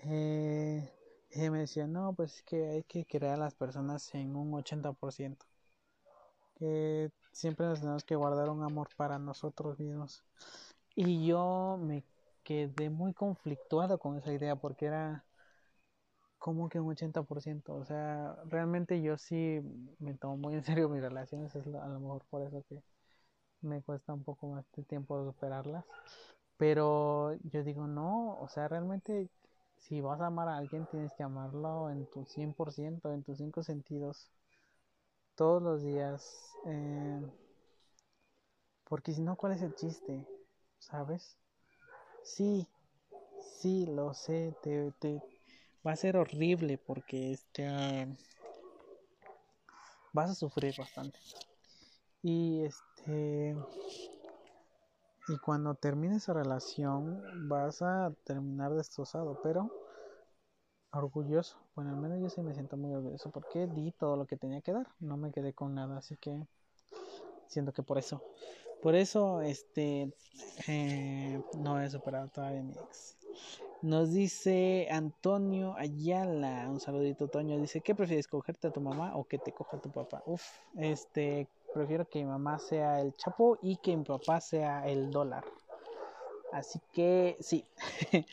eh, ella me decía, no, pues es que hay que crear a las personas en un 80%, que siempre nos tenemos que guardar un amor para nosotros mismos. Y yo me quedé muy conflictuado con esa idea porque era como que un 80%. O sea, realmente yo sí me tomo muy en serio mis relaciones. Es a lo mejor por eso que me cuesta un poco más de tiempo superarlas. Pero yo digo, no, o sea, realmente si vas a amar a alguien tienes que amarlo en tu 100%, en tus cinco sentidos, todos los días. Eh, porque si no, ¿cuál es el chiste? ¿Sabes? Sí, sí, lo sé, te, va a ser horrible porque este vas a sufrir bastante. Y este y cuando termine esa relación vas a terminar destrozado, pero orgulloso. Bueno, al menos yo sí me siento muy orgulloso porque di todo lo que tenía que dar, no me quedé con nada, así que siento que por eso, por eso este eh, no he superado todavía mi ex. Nos dice Antonio Ayala, un saludito Toño, dice, ¿qué prefieres, cogerte a tu mamá o que te coja tu papá? Uf, este, prefiero que mi mamá sea el chapo y que mi papá sea el dólar. Así que sí,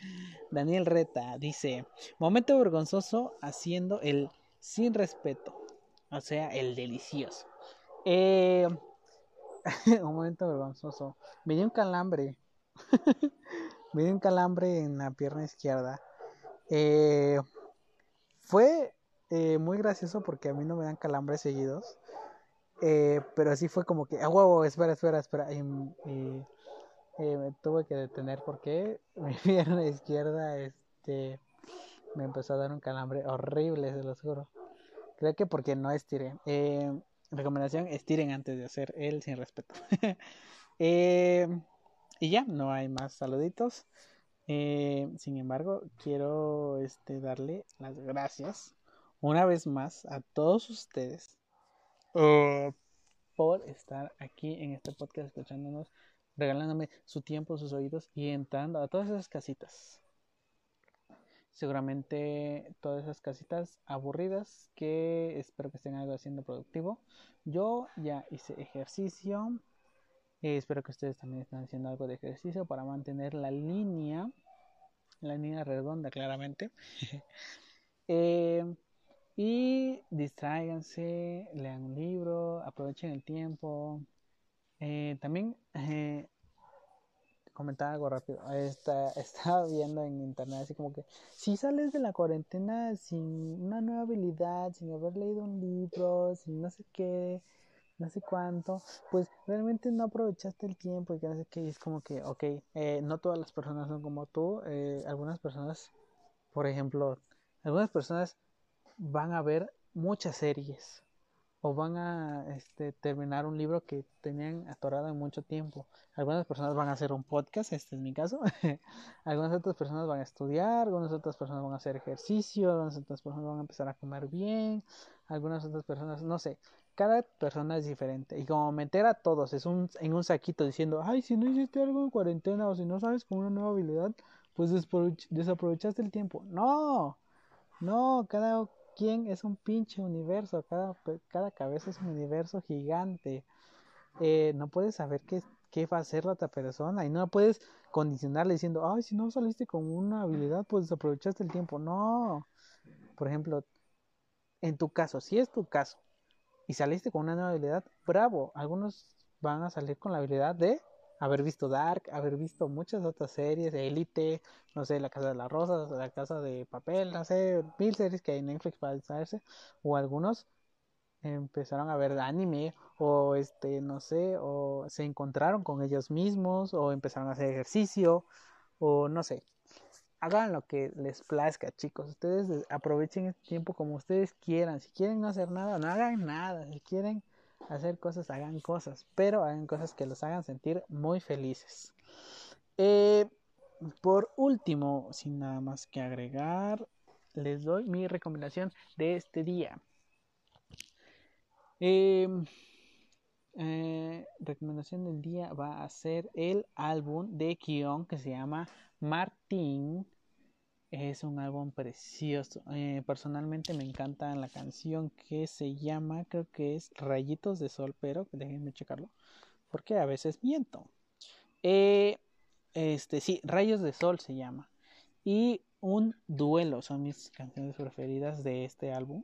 Daniel Reta dice, momento vergonzoso haciendo el sin respeto, o sea, el delicioso. Eh, un momento vergonzoso, me dio un calambre. me dio un calambre en la pierna izquierda. Eh, fue eh, muy gracioso porque a mí no me dan calambres seguidos. Eh, pero así fue como que, ah, wow, espera, espera, espera. Y, me tuve que detener porque mi pierna izquierda este, me empezó a dar un calambre horrible, se lo juro. Creo que porque no estiré. recomendación, estiren antes de hacer el sin respeto. eh, y ya, no hay más saluditos. Eh, sin embargo, quiero este, darle las gracias una vez más a todos ustedes uh, por estar aquí en este podcast escuchándonos, regalándome su tiempo, sus oídos y entrando a todas esas casitas. Seguramente todas esas casitas aburridas que espero que estén algo haciendo productivo. Yo ya hice ejercicio, eh, espero que ustedes también estén haciendo algo de ejercicio para mantener la línea, la línea redonda claramente. Eh, y distráiganse, lean un libro, aprovechen el tiempo. Eh, también comentar algo rápido. Está, estaba viendo en internet así como que si sales de la cuarentena sin una nueva habilidad, sin haber leído un libro, sin no sé qué, no sé cuánto, pues realmente no aprovechaste el tiempo y que no sé qué, es como que, ok, eh, no todas las personas son como tú, eh, algunas personas, por ejemplo, algunas personas van a ver muchas series o van a este, terminar un libro que tenían atorado en mucho tiempo. Algunas personas van a hacer un podcast, este es mi caso. algunas otras personas van a estudiar, algunas otras personas van a hacer ejercicio, algunas otras personas van a empezar a comer bien, algunas otras personas, no sé cada persona es diferente. Y como meter a todos es un, en un saquito diciendo, ay, si no hiciste algo en cuarentena o si no sabes con una nueva habilidad, pues desaprovechaste el tiempo. No, no, cada quien es un pinche universo, cada, cada cabeza es un universo gigante. Eh, no puedes saber qué, qué va a hacer la otra persona y no puedes condicionarle diciendo, ay, si no saliste con una habilidad, pues desaprovechaste el tiempo. No, por ejemplo, en tu caso, si es tu caso, y saliste con una nueva habilidad, bravo. Algunos van a salir con la habilidad de haber visto Dark, haber visto muchas otras series, Elite, no sé, La Casa de las Rosas, La Casa de Papel, no sé, mil series que hay en Netflix para distraerse, o algunos empezaron a ver anime, o este, no sé, o se encontraron con ellos mismos, o empezaron a hacer ejercicio, o no sé, hagan lo que les plazca, chicos. Ustedes aprovechen este tiempo como ustedes quieran. Si quieren no hacer nada, no hagan nada. Si quieren hacer cosas, hagan cosas. Pero hagan cosas que los hagan sentir muy felices. Eh, por último, sin nada más que agregar, les doy mi recomendación de este día. Em, eh, recomendación del día va a ser el álbum de Kion que se llama Martín. Es un álbum precioso. Eh, personalmente me encanta la canción que se llama, creo que es Rayitos de Sol, pero déjenme checarlo, porque a veces miento. Eh, este, sí, Rayos de Sol se llama. Y Un Duelo son mis canciones preferidas de este álbum.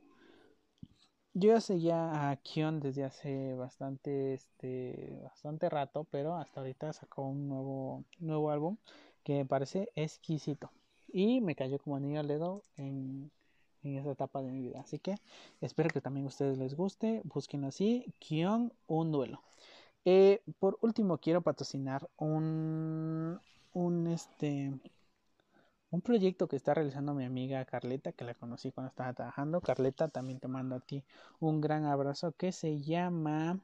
Yo seguía a Kion desde hace bastante, este, bastante rato, pero hasta ahorita sacó un nuevo, nuevo álbum que me parece exquisito y me cayó como anillo al dedo en, en esa etapa de mi vida. Así que espero que también a ustedes les guste. Busquen así, Kion, un duelo. Eh, por último, quiero patrocinar un, un, este, un proyecto que está realizando mi amiga Carleta, que la conocí cuando estaba trabajando. Carleta, también te mando a ti un gran abrazo que se llama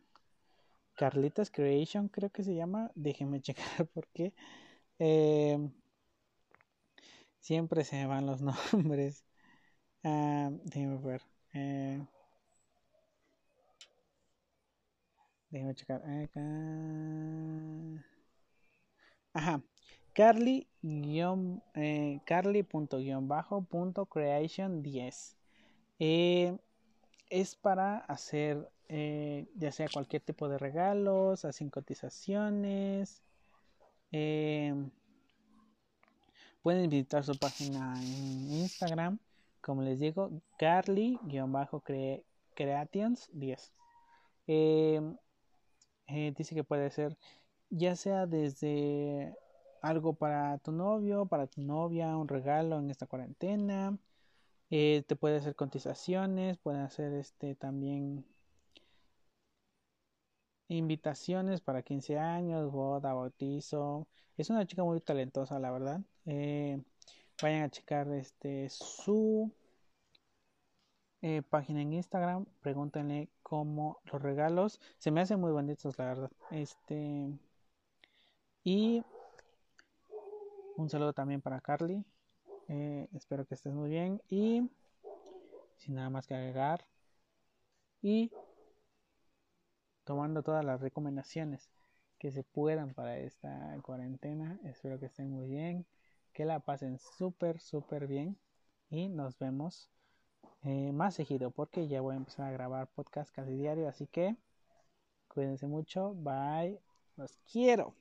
Carletas Creation, creo que se llama. Déjenme checar porque eh, siempre se me van los nombres. Uh, déjenme ver. Eh, déjenme checar. Ajá. Carly eh, Carly.creation 10 eh, es para hacer eh, ya sea cualquier tipo de regalos, hacen cotizaciones. Eh, pueden visitar su página en Instagram, como les digo, Carly-Creations 10. dice que puede ser ya sea desde algo para tu novio, para tu novia, un regalo en esta cuarentena. Eh, te puede hacer cotizaciones, puede hacer este también invitaciones para 15 años, boda, bautizo. Es una chica muy talentosa, la verdad. Eh, vayan a checar este su eh, página en Instagram, pregúntenle cómo los regalos se me hacen muy bonitos, la verdad. Este y un saludo también para Carly. Eh, espero que estés muy bien y sin nada más que agregar. Y tomando todas las recomendaciones que se puedan para esta cuarentena. Espero que estén muy bien, que la pasen súper, súper bien y nos vemos eh, más seguido porque ya voy a empezar a grabar podcast casi diario. Así que cuídense mucho, bye, los quiero.